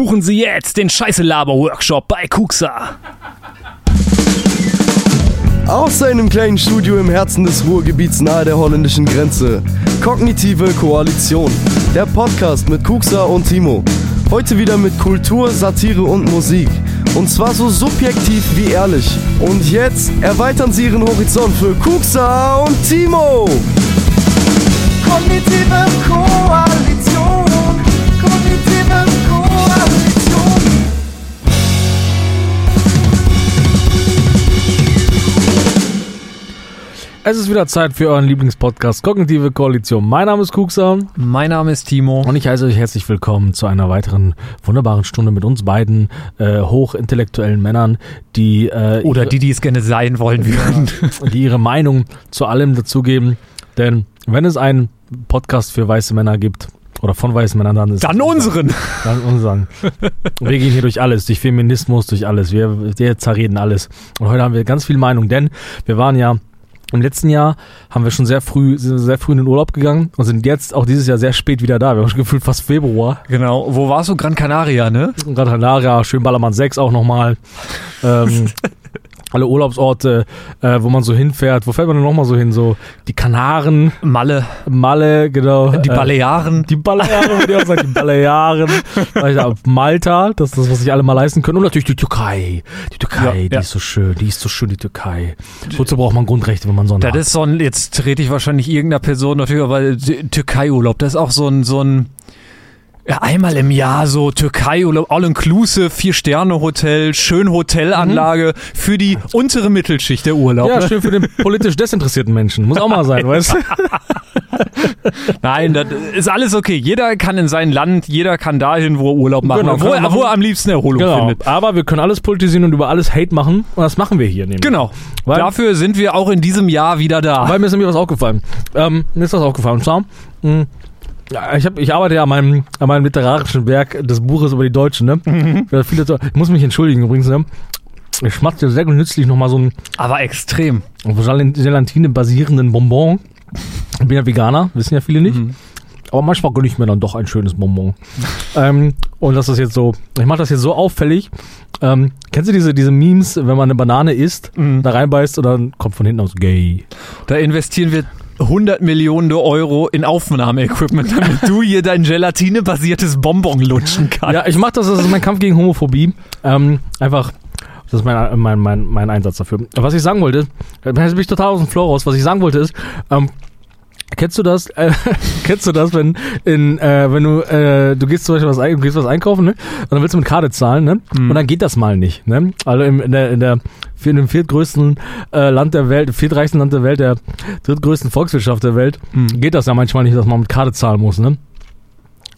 Buchen Sie jetzt den Scheiße-Laber-Workshop bei Kuxa. Aus seinem kleinen Studio im Herzen des Ruhrgebiets nahe der holländischen Grenze. Kognitive Koalition. Der Podcast mit Kuxa und Timo. Heute wieder mit Kultur, Satire und Musik. Und zwar so subjektiv wie ehrlich. Und jetzt erweitern Sie Ihren Horizont für Kuxa und Timo. Kognitive Koalition. Es ist wieder Zeit für euren Lieblingspodcast Kognitive Koalition. Mein Name ist Kuxa Mein Name ist Timo. und ich heiße euch herzlich willkommen zu einer weiteren wunderbaren Stunde mit uns beiden äh, hochintellektuellen Männern, die äh, Oder ihre, die, die es gerne sein wollen würden. die ihre Meinung zu allem dazugeben. Denn wenn es einen Podcast für weiße Männer gibt oder von weißen Männern, dann ist Dann unseren. Dann unseren. Wir gehen hier durch alles, durch Feminismus, durch alles. Wir, wir zerreden alles. Und heute haben wir ganz viel Meinung, denn wir waren ja im letzten Jahr haben wir schon sehr früh, sind sehr früh in den Urlaub gegangen und sind jetzt auch dieses Jahr sehr spät wieder da. Wir haben schon gefühlt fast Februar. Genau. Wo warst du? Gran Canaria, ne? Gran Canaria, schön Ballermann 6 auch nochmal. Ähm, alle Urlaubsorte, äh, wo man so hinfährt. Wo fährt man denn nochmal so hin? So die Kanaren, Malle. Malle, genau. Die Äh, Balearen. die Balearen, würde ich auch sagen, die Balearen. Malta, das ist das, was sich alle mal leisten können. Und natürlich die Türkei. Die Türkei, Ja, die ja. ist so schön, die ist so schön, die Türkei. Wozu braucht man Grundrechte, wenn man so Das hat? ist so ein, jetzt trete ich wahrscheinlich irgendeiner Person natürlich, aber Türkei-Urlaub, das ist auch so ein, so ein, einmal im Jahr so Türkei-Urlaub, all-inclusive, Vier-Sterne-Hotel, schön Hotelanlage für die untere Mittelschicht der Urlaub. Ja, ne? schön für den politisch desinteressierten Menschen. Muss auch mal sein, weißt du? Nein, das ist alles okay. Jeder kann in sein Land, jeder kann dahin, wo er Urlaub machen, Genau, wo, er wo er am liebsten Erholung Genau. findet. Aber wir können alles politisieren und über alles Hate machen. Und das machen wir hier nämlich. Genau. Weil- Dafür sind wir auch in diesem Jahr wieder da. Weil mir ist nämlich was aufgefallen. Ähm, mir ist was aufgefallen. Und zwar, mh, ja, ich, hab, ich arbeite ja an meinem, an meinem literarischen Werk des Buches über die Deutschen. Ne? Ja, viele, ich muss mich entschuldigen übrigens. Ne? Ich schmatzte sehr nützlich nochmal so einen Aber extrem. auf Gelatine basierenden Bonbon. Ich bin ja Veganer, wissen ja viele nicht. Aber manchmal gönne ich mir dann doch ein schönes Bonbon. ähm, und das ist jetzt so, ich mache das jetzt so auffällig. Ähm, kennst du diese, diese Memes, wenn man eine Banane isst, da reinbeißt und dann kommt von hinten aus gay. Da investieren wir 100 Millionen Euro in Aufnahmeequipment, damit du hier dein Gelatine-basiertes Bonbon lutschen kannst. Ja, ich mache das, das ist mein Kampf gegen Homophobie. Ähm, einfach, das ist mein, mein, mein, mein Einsatz dafür. Was ich sagen wollte, jetzt bin ich total aus dem Flow raus, was ich sagen wollte ist, ähm, Kennst du das? Äh, kennst du das, wenn in, äh, wenn du, äh, du gehst zum Beispiel was, ein, gehst was einkaufen, ne? Und dann willst du mit Karte zahlen, ne? Und dann geht das mal nicht, ne? Also im, in der, in der, in dem viertgrößten äh, Land der Welt, viertreichsten Land der Welt, der drittgrößten Volkswirtschaft der Welt, geht das ja manchmal nicht, dass man mit Karte zahlen muss, ne?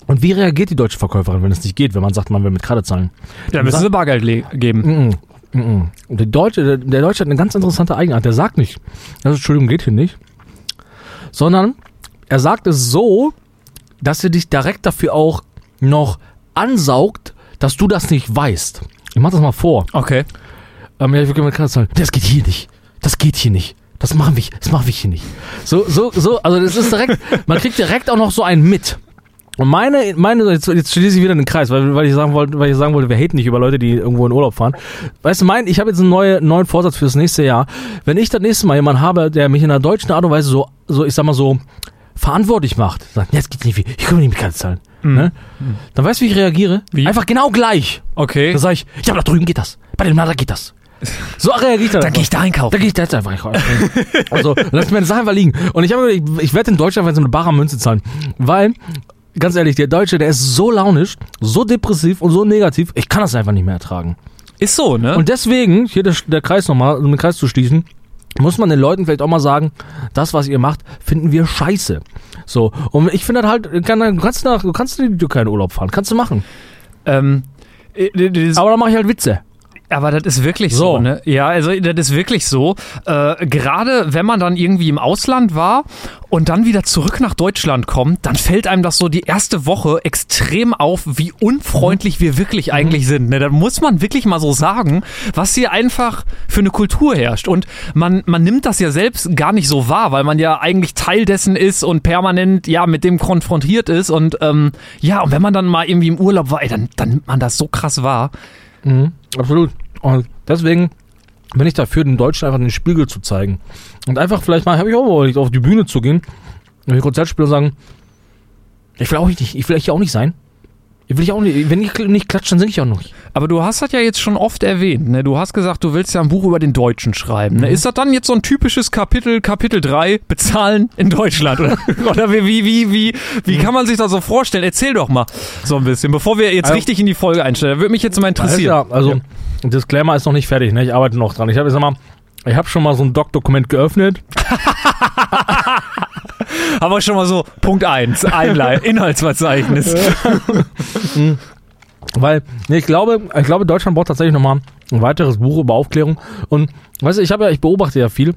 Und wie reagiert die deutsche Verkäuferin, wenn es nicht geht, wenn man sagt, man will mit Karte zahlen? Da müssen sie Bargeld geben. Mm. Und der Deutsche, der, der Deutsche hat eine ganz interessante Eigenart. Der sagt nicht, also Entschuldigung, geht hier nicht, sondern er sagt es so, dass er dich direkt dafür auch noch ansaugt, dass du das nicht weißt. Ich mach das mal vor. Okay. Ähm, ja, ich mit Karte zahlen. Das geht hier nicht. Das geht hier nicht. Das machen wir, das machen wir hier nicht. So, so, so, also das ist direkt, man kriegt direkt auch noch so einen mit. Und meine, meine, jetzt, jetzt schließe ich wieder den Kreis, weil, weil ich sagen wollte, weil ich sagen wollte, wir haten nicht über Leute, die irgendwo in Urlaub fahren. Weißt du, mein, ich habe jetzt einen neue, neuen Vorsatz fürs nächste Jahr. Wenn ich das nächste Mal jemanden habe, der mich in einer deutschen Art und Weise so, so, ich sag mal so, verantwortlich macht, sagt, jetzt geht's nicht, wie- ich kann nicht mit Karte zahlen. Ne? Dann weißt du, wie ich reagiere? Wie? Einfach genau gleich. Okay. Dann sage ich, ja, aber da drüben geht das. Bei dem Lader geht das. So reagiere ich dann. Dann gehe ich da einkaufen. Da gehe ich da jetzt einfach einkaufen. also, lass mir Sache einfach liegen. Und ich habe, ich, ich werde in Deutschland einfach so eine bare Münze zahlen. Weil, ganz ehrlich, der Deutsche, der ist so launisch, so depressiv und so negativ, ich kann das einfach nicht mehr ertragen. Ist so, ne? Und deswegen, hier der, der Kreis nochmal, um den Kreis zu schließen, muss man den Leuten vielleicht auch mal sagen, das, was ihr macht, finden wir scheiße. So, und ich finde halt, kann, du kannst nach, du kannst in die Türkei in Urlaub fahren, kannst du machen. ähm, äh, Aber dann mache ich halt Witze. Aber das ist wirklich so, So. ne? Ja, also das ist wirklich so. Äh, Gerade wenn man dann irgendwie im Ausland war und dann wieder zurück nach Deutschland kommt, dann fällt einem das so die erste Woche extrem auf, wie unfreundlich wir wirklich eigentlich sind. Ne? Da muss man wirklich mal so sagen, was hier einfach für eine Kultur herrscht. Und man, man nimmt das ja selbst gar nicht so wahr, weil man ja eigentlich Teil dessen ist und permanent ja mit dem konfrontiert ist. Und ähm, ja, und wenn man dann mal irgendwie im Urlaub war, ey, dann, dann nimmt man das so krass wahr. Mhm, absolut. Und deswegen bin ich dafür, den Deutschen einfach den Spiegel zu zeigen. Und einfach vielleicht mal, habe ich auch überlegt, auf die Bühne zu gehen, wenn ich Konzert spiele und sagen, ich will auch nicht, ich will hier auch nicht sein. Ich will ich auch nicht, wenn ich nicht klatsche, dann singe ich auch nicht. Aber du hast das ja jetzt schon oft erwähnt. Ne? Du hast gesagt, du willst ja ein Buch über den Deutschen schreiben. Ne? Ist das dann jetzt so ein typisches Kapitel, Kapitel 3, Bezahlen in Deutschland? Oder, oder wie, wie, wie, wie, wie kann man sich das so vorstellen? Erzähl doch mal so ein bisschen, bevor wir jetzt Also- richtig in die Folge einsteigen. Würde mich jetzt mal interessieren. Ja, also, Disclaimer ist noch nicht fertig, ne? Ich arbeite noch dran. Ich habe, sag mal, ich habe schon mal so ein Doc-Dokument geöffnet. Aber schon mal so, Punkt 1, Einleit, Inhaltsverzeichnis. Weil, nee, ich glaube, ich glaube, Deutschland braucht tatsächlich nochmal ein weiteres Buch über Aufklärung. Und weißt du, ich habe ja, ich beobachte ja viel.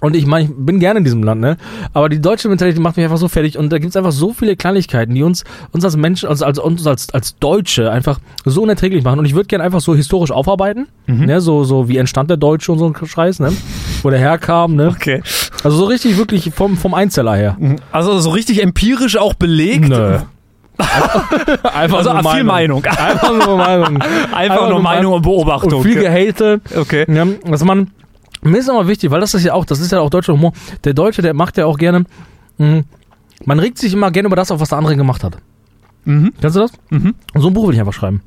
Und ich meine, ich bin gerne in diesem Land, ne? Aber die deutsche Mentalität macht mich einfach so fertig und da gibt's einfach so viele Kleinigkeiten, die uns, uns als Menschen, also als, uns als, als Deutsche einfach so unerträglich machen. Und ich würde gerne einfach so historisch aufarbeiten, ne? So, so wie entstand der Deutsche und so ein Scheiß, ne? Wo der herkam, ne? Okay. Also so richtig wirklich vom, vom Einzeller her. Also so richtig empirisch auch belegt. Nö. Einfach Also viel Meinung. Einfach nur Meinung. Einfach nur Meinung und Beobachtung. Und viel Gehate. Okay. Ja, dass man, mir ist immer wichtig, weil das ist ja auch, das ist ja auch deutscher Humor. Der Deutsche, der macht ja auch gerne, mh, man regt sich immer gerne über das auf, was der andere gemacht hat. Mhm. Kennst du das? Mhm. Und so ein Buch will ich einfach schreiben.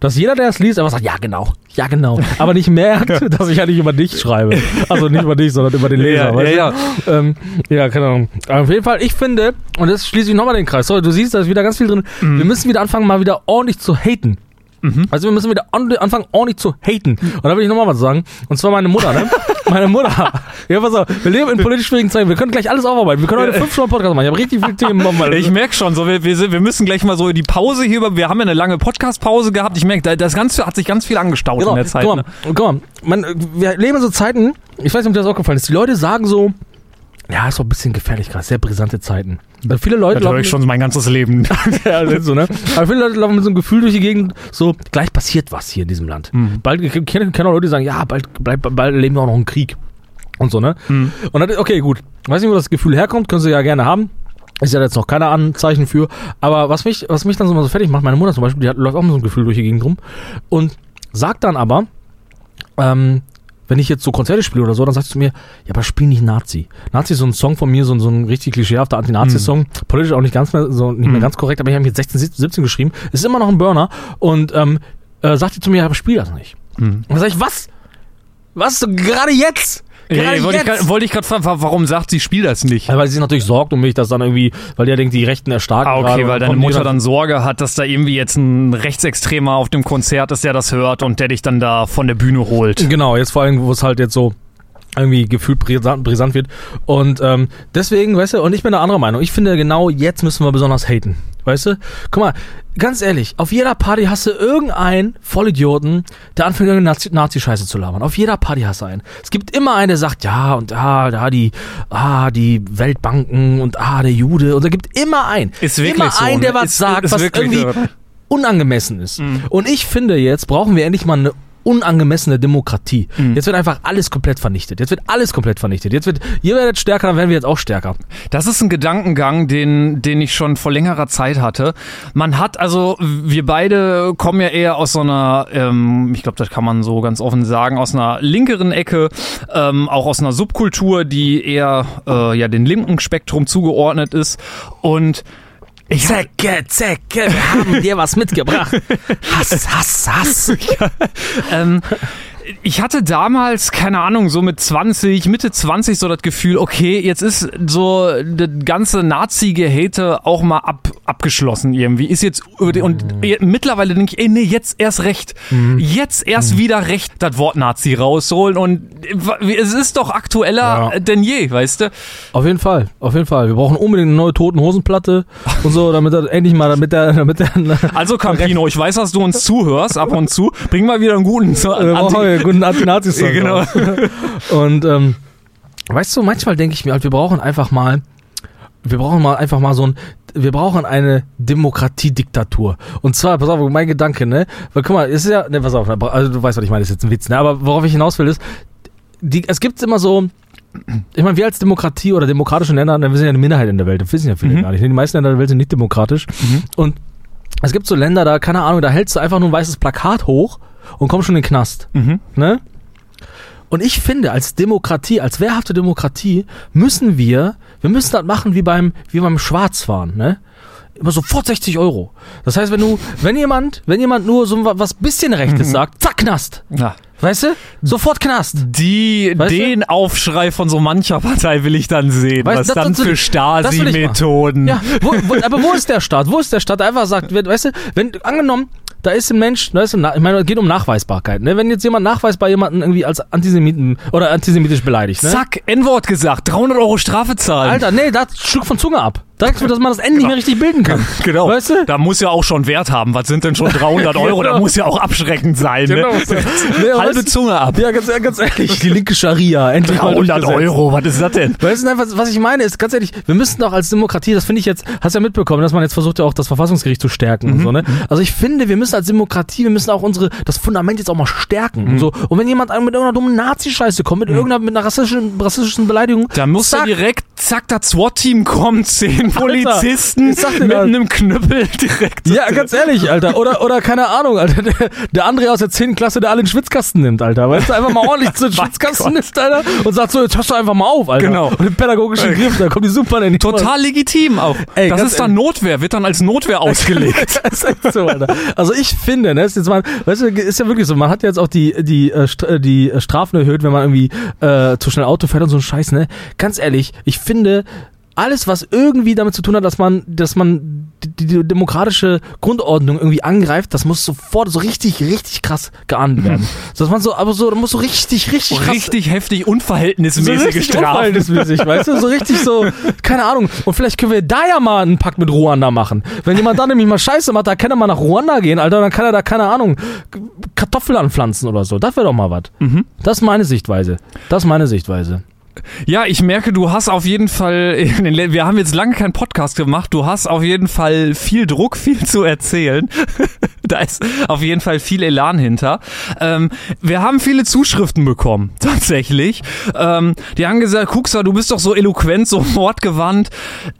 Dass jeder, der es liest, einfach sagt, ja genau, ja genau. Aber nicht merkt, dass ich ja nicht über dich schreibe. Also nicht über dich, sondern über den Leser. Ja, weißt ja, du? Ähm, ja, keine Ahnung. Aber auf jeden Fall, ich finde, und jetzt schließe ich nochmal den Kreis. Sorry, du siehst, da ist wieder ganz viel drin. Mhm. Wir müssen wieder anfangen, mal wieder ordentlich zu haten. Also wir müssen wieder an- anfangen, ordentlich zu haten. Und da will ich nochmal was sagen. Und zwar meine Mutter, ne? meine Mutter. Ja, pass auf, wir leben in politisch schwierigen Zeiten. Wir können gleich alles aufarbeiten. Wir können heute fünf Stunden Podcast machen. Ich habe richtig viele Themen. Mal. Ich merke schon, so, wir, wir, sind, wir müssen gleich mal so in die Pause hier über. Wir haben ja eine lange Podcast-Pause gehabt. Ich merke, da- das Ganze hat sich ganz viel angestaut Genau, in der Zeit. guck Ne? mal, guck mal man, wir leben in so Zeiten, ich weiß nicht, ob dir das auch gefallen ist, die Leute sagen so, ja, ist doch ein bisschen gefährlich gerade, sehr brisante Zeiten. Weil viele Leute Das höre ich schon mein ganzes Leben. ja, so, ne? Aber viele Leute laufen mit so einem Gefühl durch die Gegend, so, gleich passiert was hier in diesem Land. Bald, ich kenne kenn auch Leute, die sagen, ja, bald, bald, bald leben wir auch noch im Krieg. Und so, ne? Und dann, okay, gut. Weiß nicht, wo das Gefühl herkommt, können sie ja gerne haben. Ist ja jetzt noch keine Anzeichen für. Aber was mich, was mich dann so mal so fertig macht, meine Mutter zum Beispiel, die hat, läuft auch mit so einem Gefühl durch die Gegend rum. Und sagt dann aber, ähm, wenn ich jetzt so Konzerte spiele oder so, dann sagst du mir, ja, aber spiel nicht Nazi. Nazi ist so ein Song von mir, so, ein- so ein richtig klischeehafter Anti-Nazi-Song. Politisch auch nicht ganz mehr, so, nicht mehr ganz korrekt, aber ich habe mit 16, 17 geschrieben. Ist immer noch ein Burner. Und ähm, äh, sagt die zu mir, ja, aber spiel das nicht. Und dann sag ich, was? Was? Gerade jetzt? Gerade Ey, wollte ich wollte ich gerade fragen, wa- warum sagt sie, spiel das nicht? Ja, weil sie sich natürlich sorgt um mich, dass dann irgendwie, weil ja denkt, die Rechten erstarken. Ah, okay, und weil deine Mutter dann Sorge hat, dass da irgendwie jetzt ein Rechtsextremer auf dem Konzert ist, der das hört und der dich dann da von der Bühne holt. Genau, jetzt vor allem, wo es halt jetzt so irgendwie gefühlt brisant, brisant wird. Und ähm, deswegen, weißt du, und ich bin eine andere Meinung. Ich finde, genau jetzt müssen wir besonders haten. Weißt du? Guck mal, ganz ehrlich, auf jeder Party hast du irgendeinen Vollidioten, der anfängt, irgendeine Nazi- Nazi-Scheiße zu labern. Auf jeder Party hast du einen. Es gibt immer einen, der sagt, ja, und ah, da die, ah, die Weltbanken und ah, der Jude. Und da gibt immer einen. Ist wirklich immer so, einen, der ne? was Ist- sagt, ist was irgendwie so. unangemessen ist. Und ich finde, jetzt brauchen wir endlich mal eine unangemessene Demokratie. Jetzt wird einfach alles komplett vernichtet. Jetzt wird alles komplett vernichtet. Jetzt wird, ihr werdet stärker, dann werden wir jetzt auch stärker. Das ist ein Gedankengang, den, den ich schon vor längerer Zeit hatte. Man hat, also wir beide kommen ja eher aus so einer, ähm, ich glaube, das kann man so ganz offen sagen, aus einer linkeren Ecke, ähm, auch aus einer Subkultur, die eher äh, ja den linken Spektrum zugeordnet ist. Und ich Zecke, Zecke, wir haben dir was mitgebracht. Hass, Hass, Hass. ähm, ich hatte damals, keine Ahnung, so mit 20, Mitte 20 so das Gefühl, okay, jetzt ist so das ganze Nazi-Gehate auch mal ab, abgeschlossen irgendwie. Ist jetzt, und Mhm. mittlerweile denke ich, ey, nee, jetzt erst recht. Jetzt Mhm. erst wieder recht das Wort Nazi rausholen und es ist doch aktueller Ja. denn je, weißt du? Auf jeden Fall, auf jeden Fall. Wir brauchen unbedingt eine neue Toten Hosenplatte und so, damit er endlich mal, damit der, damit der, Also Campino, ich weiß, dass du uns zuhörst ab und zu. Bring mal wieder einen guten so, guten Anti-Nazi-Song. Ja, genau. Und ähm, weißt du, manchmal denke ich mir halt, wir brauchen einfach mal, wir brauchen mal einfach mal so ein, wir brauchen eine Demokratiediktatur. Und zwar, pass auf, mein Gedanke, ne? Weil guck mal, es ist ja, ne, pass auf, also du weißt, was ich meine, ist jetzt ein Witz, ne? Aber worauf ich hinaus will, ist, die, es gibt immer so, ich meine, wir als Demokratie oder demokratische Länder, wir sind ja eine Minderheit in der Welt, das wissen ja viele Mhm. gar nicht. ne? Die meisten Länder der Welt sind nicht demokratisch. Und es gibt so Länder, da, keine Ahnung, da hältst du einfach nur ein weißes Plakat hoch und kommst schon in den Knast. Mhm. Ne? Und ich finde, als Demokratie, als wehrhafte Demokratie, müssen wir, wir müssen das machen wie beim, wie beim Schwarzfahren, ne? Immer sofort 60 Euro. Das heißt, wenn du, wenn jemand, wenn jemand nur so wa- was bisschen Rechtes sagt, zack, Knast. Ja. Weißt du? Sofort Knast. Die, Weißt du? den Aufschrei von so mancher Partei will ich dann sehen. Weißt, was das- dann das für. Stasi-Methoden. Ja, wo, wo, aber wo ist der Staat? Wo ist der Staat? Der einfach sagt, we- weißt du, wenn, angenommen, da ist ein Mensch, da ist ein, ich meine, es geht um Nachweisbarkeit, ne? Wenn jetzt jemand nachweisbar jemanden irgendwie als Antisemiten oder antisemitisch beleidigt, ne? Zack, N-Wort gesagt, 300 Euro Strafe zahlen. Alter, nee, da Stück von Zunge ab. Direkt, dass man das Ende nicht mehr richtig bilden kann. Genau. Weißt du? Da muss ja auch schon Wert haben. Was sind denn schon 300 Euro? Da Genau. muss ja auch abschreckend sein. Genau. Ne? Nee, Halbe Zunge ab. Ja, ganz, ganz ehrlich, die linke Scharia, endlich mal 300 durchgesetzt. Euro, was ist das denn? Weißt du, einfach, was ich meine, ist ganz ehrlich, wir müssen doch als Demokratie, das finde ich jetzt, hast ja mitbekommen, dass man jetzt versucht ja auch das Verfassungsgericht zu stärken und so, ne? Also ich finde, wir müssen als Demokratie, wir müssen auch unsere, das Fundament jetzt auch mal stärken und so. Und wenn jemand mit irgendeiner dummen Nazi-Scheiße kommt, mit irgendeiner, mit einer rassistischen, rassistischen Beleidigung, Da muss zack, direkt, zack, das SWAT-Team kommt, Polizisten dir mit einem Knüppel direkt. Ja, ganz ehrlich, Alter. Oder, oder keine Ahnung, Alter. Der, der André aus der 10. Klasse, der alle in den Schwitzkasten nimmt, Alter. Weißt du, einfach mal ordentlich zu den Schwitzkasten nimmt, Alter. Und sagt so, jetzt hörst du einfach mal auf, Alter. Genau. Und den pädagogischen Griff, da kommt die super in die Total legitim auch. Ey, das ist dann Notwehr, wird dann als Notwehr ausgelegt. Das ist echt so, Alter. Also ich finde, ne, ist jetzt mal, weißt du, ist ja wirklich so, man hat jetzt auch die, die, äh, äh, die Strafen erhöht, wenn man irgendwie äh, zu schnell Auto fährt und so ein Scheiß, ne? Ganz ehrlich, ich finde, alles, was irgendwie damit zu tun hat, dass man, dass man die, die demokratische Grundordnung irgendwie angreift, das muss sofort so richtig, richtig krass geahndet werden. So, dass man so, aber so, da muss so richtig, richtig krass Richtig heftig, so unverhältnismäßige richtig Strafen. unverhältnismäßig, weißt du? So richtig so, keine Ahnung. Und vielleicht können wir da ja mal einen Pakt mit Ruanda machen. Wenn jemand da nämlich mal Scheiße macht, da kann er mal nach Ruanda gehen, Alter, dann kann er da, keine Ahnung, Kartoffeln anpflanzen oder so. Das wäre doch mal was. Mhm. Das ist meine Sichtweise. Das ist meine Sichtweise. Ja, ich merke, du hast auf jeden Fall, wir haben jetzt lange keinen Podcast gemacht, du hast auf jeden Fall viel Druck, viel zu erzählen. da ist auf jeden Fall viel Elan hinter. Ähm, wir haben viele Zuschriften bekommen, tatsächlich. Ähm, die haben gesagt, Kuxa, du bist doch so eloquent, so wortgewandt.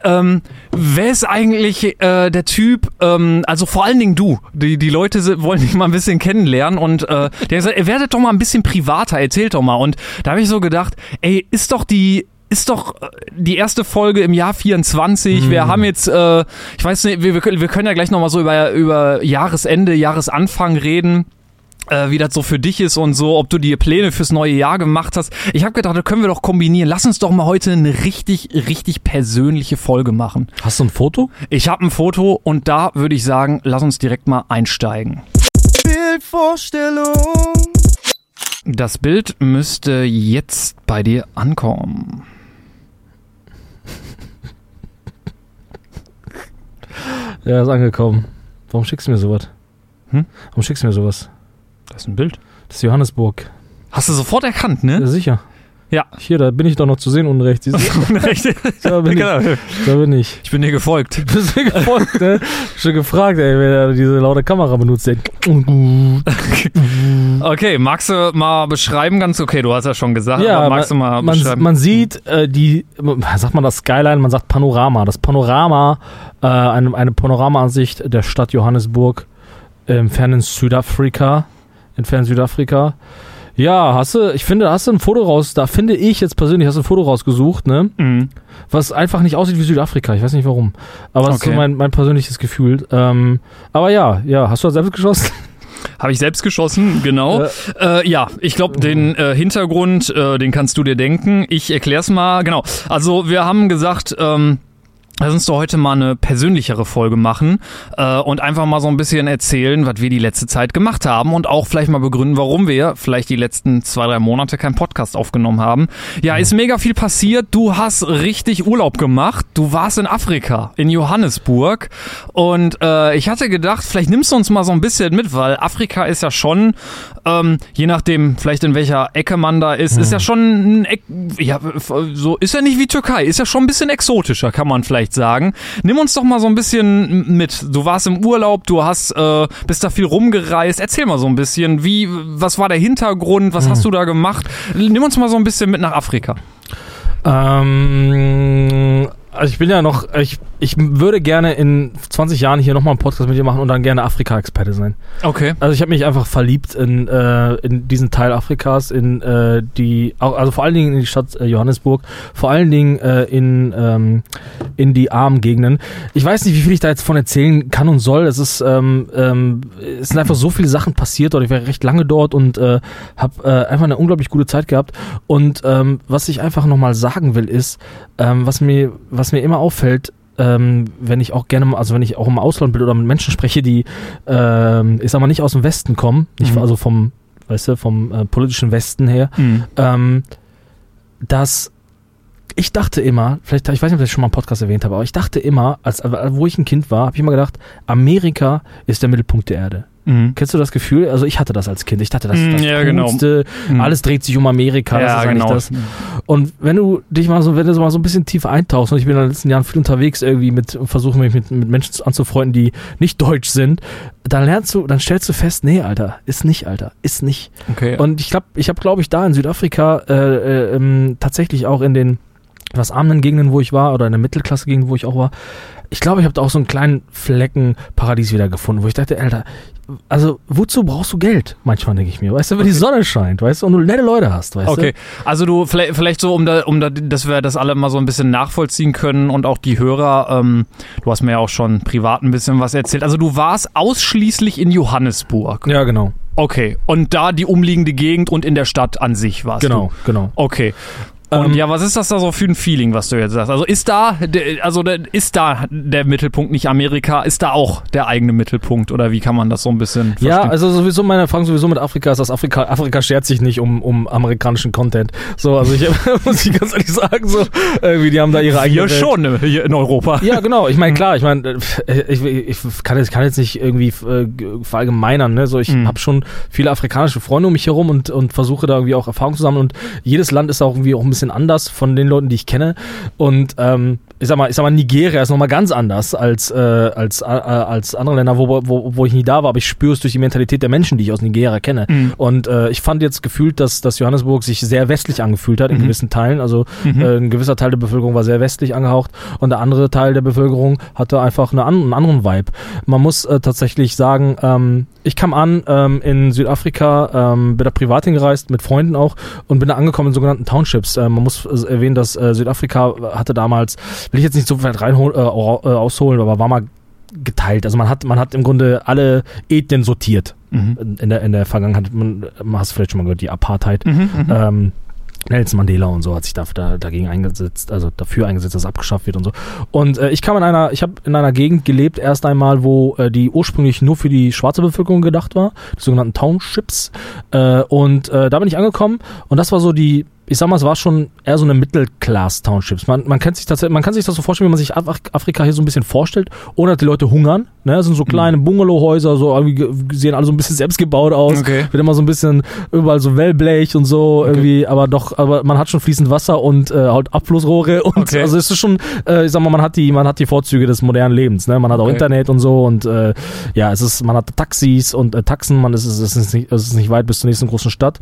Ähm, wer ist eigentlich äh, der Typ, ähm, also vor allen Dingen du, die, die Leute wollen dich mal ein bisschen kennenlernen und äh, der hat gesagt, werdet doch mal ein bisschen privater, erzählt doch mal. Und da habe ich so gedacht, ey, ist doch die ist doch äh, die erste Folge im Jahr 24. Wir haben jetzt, äh, ich weiß nicht, wir, wir können wir können ja gleich nochmal so über, über Jahresende, Jahresanfang reden äh, wie das so für dich ist und so, ob du dir Pläne fürs neue Jahr gemacht hast. Ich habe gedacht, da können wir doch kombinieren. Lass uns doch mal heute eine richtig, richtig persönliche Folge machen. Hast du ein Foto? Ich habe ein Foto und da würde ich sagen, lass uns direkt mal einsteigen. Bildvorstellung. Das Bild müsste jetzt bei dir ankommen. Ja, ist angekommen. Warum schickst du mir sowas? Hm? Warum schickst du mir sowas? Das ist ein Bild. Das ist Johannesburg. Hast du sofort erkannt, Ja, ne? sicher. Ja. Hier, da bin ich doch noch zu sehen unten rechts. Siehst du? Recht. Da bin ich. Genau. Da bin ich. Ich bin dir gefolgt. Du bist mir gefolgt, ne? Schon gefragt, ey, wer diese laute Kamera benutzt. Ey. Okay, magst du mal beschreiben? Ganz okay, du hast ja schon gesagt. Ja, aber magst du mal man, beschreiben? man sieht äh, die, sagt man das Skyline, man sagt Panorama. Das Panorama, äh, eine, eine Panoramaansicht der Stadt Johannesburg im fernen Südafrika. In fernen Südafrika. Ja, hast du, ich finde, hast du ein Foto raus, da finde ich jetzt persönlich, hast du ein Foto rausgesucht, ne? Mhm. Was einfach nicht aussieht wie Südafrika. Ich weiß nicht warum. Aber das ist so Okay. mein, mein persönliches Gefühl. Ähm, aber ja, ja, hast du das selbst geschossen? Habe ich selbst geschossen, genau. Äh, ja, ich glaube, den äh, Hintergrund, äh, den kannst du dir denken. Ich erklär's mal. Genau. Also wir haben gesagt, ähm, Lass uns doch heute mal eine persönlichere Folge machen äh, und einfach mal so ein bisschen erzählen, was wir die letzte Zeit gemacht haben und auch vielleicht mal begründen, warum wir vielleicht die letzten zwei, drei Monate keinen Podcast aufgenommen haben. Ja, ist mega viel passiert. Du hast richtig Urlaub gemacht. Du warst in Afrika, in Johannesburg. Und äh, ich hatte gedacht, vielleicht nimmst du uns mal so ein bisschen mit, weil Afrika ist ja schon, ähm, je nachdem, vielleicht in welcher Ecke man da ist, ist ja schon ein Eck, ja, so ist ja nicht wie Türkei, ist ja schon ein bisschen exotischer, kann man vielleicht sagen. Nimm uns doch mal so ein bisschen mit. Du warst im Urlaub, du hast äh, bist da viel rumgereist. Erzähl mal so ein bisschen, wie was war der Hintergrund, was hast du da gemacht? Nimm uns mal so ein bisschen mit nach Afrika. Ähm, also ich bin ja noch, ich, ich würde gerne in 20 Jahren hier nochmal einen Podcast mit dir machen und dann gerne Afrika-Experte sein. Okay. Also ich habe mich einfach verliebt in, äh, in diesen Teil Afrikas, in äh, die, also vor allen Dingen in die Stadt äh, Johannesburg, vor allen Dingen äh, in, ähm, in die armen Gegenden. Ich weiß nicht, wie viel ich da jetzt von erzählen kann und soll. Es ist, ähm, ähm, es sind einfach so viele Sachen passiert dort. Ich war recht lange dort und äh, habe äh, einfach eine unglaublich gute Zeit gehabt. Und ähm, was ich einfach nochmal sagen will, ist, ähm, was mir, was mir immer auffällt, ähm, wenn ich auch gerne, also wenn ich auch im Ausland bin oder mit Menschen spreche, die, ähm, ich sag mal, nicht aus dem Westen kommen, nicht, Mhm. also vom, weißt du, vom äh, politischen Westen her, Mhm. ähm, dass ich dachte immer, vielleicht, ich weiß nicht, ob ich das schon mal im Podcast erwähnt habe, aber ich dachte immer, als, wo ich ein Kind war, habe ich immer gedacht, Amerika ist der Mittelpunkt der Erde. Mhm. Kennst du das Gefühl? Also ich hatte das als Kind. Ich dachte, das ist das Mm, ja, genau. Coolste. Mhm. Alles dreht sich um Amerika. das ist eigentlich das. Und wenn du dich mal so, wenn du mal so ein bisschen tiefer eintauchst, und ich bin in den letzten Jahren viel unterwegs irgendwie mit, versuche mich mit, mit Menschen anzufreunden, die nicht deutsch sind, dann lernst du, dann stellst du fest, nee, Alter, ist nicht, Alter, ist nicht. Okay. Und ich glaube, ich habe, glaube ich, da in Südafrika äh, äh, ähm, tatsächlich auch in den etwas armen Gegenden, wo ich war, oder in der Mittelklasse-Gegend, wo ich auch war, ich glaube, ich habe da auch so einen kleinen Flecken Paradies wieder gefunden, wo ich dachte, Alter, also wozu brauchst du Geld? Manchmal denke ich mir, weißt du, wenn die Sonne scheint, weißt du, und du nette Leute hast, weißt Okay, also du vielleicht, vielleicht so, um da, um da, dass wir das alle mal so ein bisschen nachvollziehen können und auch die Hörer. Ähm, du hast mir ja auch schon privat ein bisschen was erzählt. Also du warst ausschließlich in Johannesburg. du? Ja, genau, Okay, und da die umliegende Gegend und in der Stadt an sich warst genau, genau. du. Okay. Und Ähm, ja, was ist das da so für ein Feeling, was du jetzt sagst? Also ist da, der- also ist da der Mittelpunkt nicht Amerika? Ist da auch der eigene Mittelpunkt oder wie kann man das so ein bisschen verstehen? Ja, also sowieso meine Erfahrung sowieso mit Afrika ist, dass Afrika, Afrika schert sich nicht um, um amerikanischen Content. So, also ich muss ich ganz ehrlich sagen, so irgendwie, die haben da ihre eigene hier Welt. schon ne, hier in Europa. Ja, genau. Ich meine, klar, ich meine, ich, ich kann, jetzt, kann jetzt nicht irgendwie äh, verallgemeinern. Ne? So, ich Mhm. habe schon viele afrikanische Freunde um mich herum und, und versuche da irgendwie auch Erfahrung zu sammeln. Und jedes Land ist auch irgendwie auch ein bisschen anders von den Leuten, die ich kenne. Und ähm, ich sag mal, ich sag mal, Nigeria ist nochmal ganz anders als, äh, als, äh, als andere Länder, wo, wo, wo ich nie da war, aber ich spüre es durch die Mentalität der Menschen, die ich aus Nigeria kenne. Mhm. Und äh, ich fand jetzt gefühlt, dass, dass Johannesburg sich sehr westlich angefühlt hat in Mhm. gewissen Teilen. Also Mhm. äh, ein gewisser Teil der Bevölkerung war sehr westlich angehaucht und der andere Teil der Bevölkerung hatte einfach eine, an- einen anderen Vibe. Man muss äh, tatsächlich sagen, ähm, ich kam an ähm, in Südafrika, ähm, bin da privat hingereist, mit Freunden auch und bin da angekommen in sogenannten Townships. Äh, man muss äh, erwähnen, dass äh, Südafrika hatte damals, will ich jetzt nicht so weit rein äh, au- ausholen, aber war mal geteilt. Also man hat, man hat im Grunde alle Ethnien sortiert Mhm. in der, in der Vergangenheit. Man, man hast vielleicht schon mal gehört, die Apartheid. Mhm. Mhm. Ähm, Nelson Mandela und so hat sich da, da, dagegen eingesetzt, also dafür eingesetzt, dass es abgeschafft wird und so. Und äh, ich kam in einer, ich habe in einer Gegend gelebt, erst einmal, wo äh, die ursprünglich nur für die schwarze Bevölkerung gedacht war, die sogenannten Townships. Äh, und da bin ich angekommen und das war so die, ich sag mal, es war schon eher so eine Mittelclass-Townships. Man, man, kennt sich tatsächlich, man kann sich das so vorstellen, wie man sich Af Afrika hier so ein bisschen vorstellt, ohne dass die Leute hungern. Ne? Das sind so kleine Bungalowhäuser, so sehen alle so ein bisschen selbstgebaut aus. Okay. Wird immer so ein bisschen überall so Wellblech und so irgendwie, aber doch, aber man hat schon fließend Wasser und äh, halt Abflussrohre und Okay. also es ist schon, äh, ich sag mal, man hat die, man hat die Vorzüge des modernen Lebens, ne? Man hat auch Okay. Internet und so und äh, ja, es ist, man hat Taxis und äh, Taxen, man ist, es ist nicht, es ist nicht weit bis zur nächsten großen Stadt.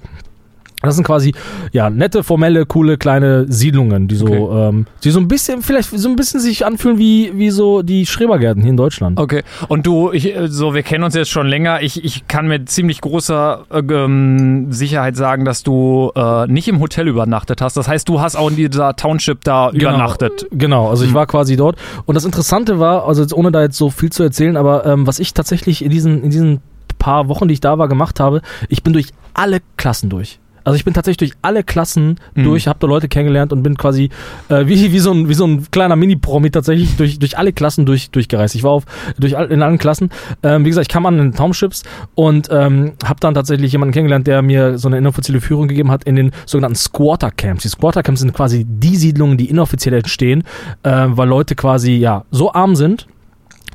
Das sind quasi ja nette, formelle, coole kleine Siedlungen, die so, Okay. ähm, die so ein bisschen, vielleicht so ein bisschen sich anfühlen wie wie so die Schrebergärten hier in Deutschland. Okay. Und du, ich, äh, so, wir kennen uns jetzt schon länger. Ich, ich kann mit ziemlich großer äh, ähm, Sicherheit sagen, dass du äh, nicht im Hotel übernachtet hast. Das heißt, du hast auch in dieser Township da übernachtet. Genau, also ich Mhm. war quasi dort. Und das Interessante war, also jetzt ohne da jetzt so viel zu erzählen, aber ähm, was ich tatsächlich in diesen, in diesen paar Wochen, die ich da war, gemacht habe, ich bin durch alle Klassen durch. Also ich bin tatsächlich durch alle Klassen Mhm. durch, habe da Leute kennengelernt und bin quasi äh, wie, wie, so ein, wie so ein kleiner Mini-Promi tatsächlich durch, durch alle Klassen durch, durchgereist. Ich war auf, durch in allen Klassen. Ähm, wie gesagt, ich kam an den Townships und ähm, habe dann tatsächlich jemanden kennengelernt, der mir so eine inoffizielle Führung gegeben hat in den sogenannten Squatter-Camps. Die Squatter-Camps sind quasi die Siedlungen, die inoffiziell entstehen, äh, weil Leute quasi ja so arm sind,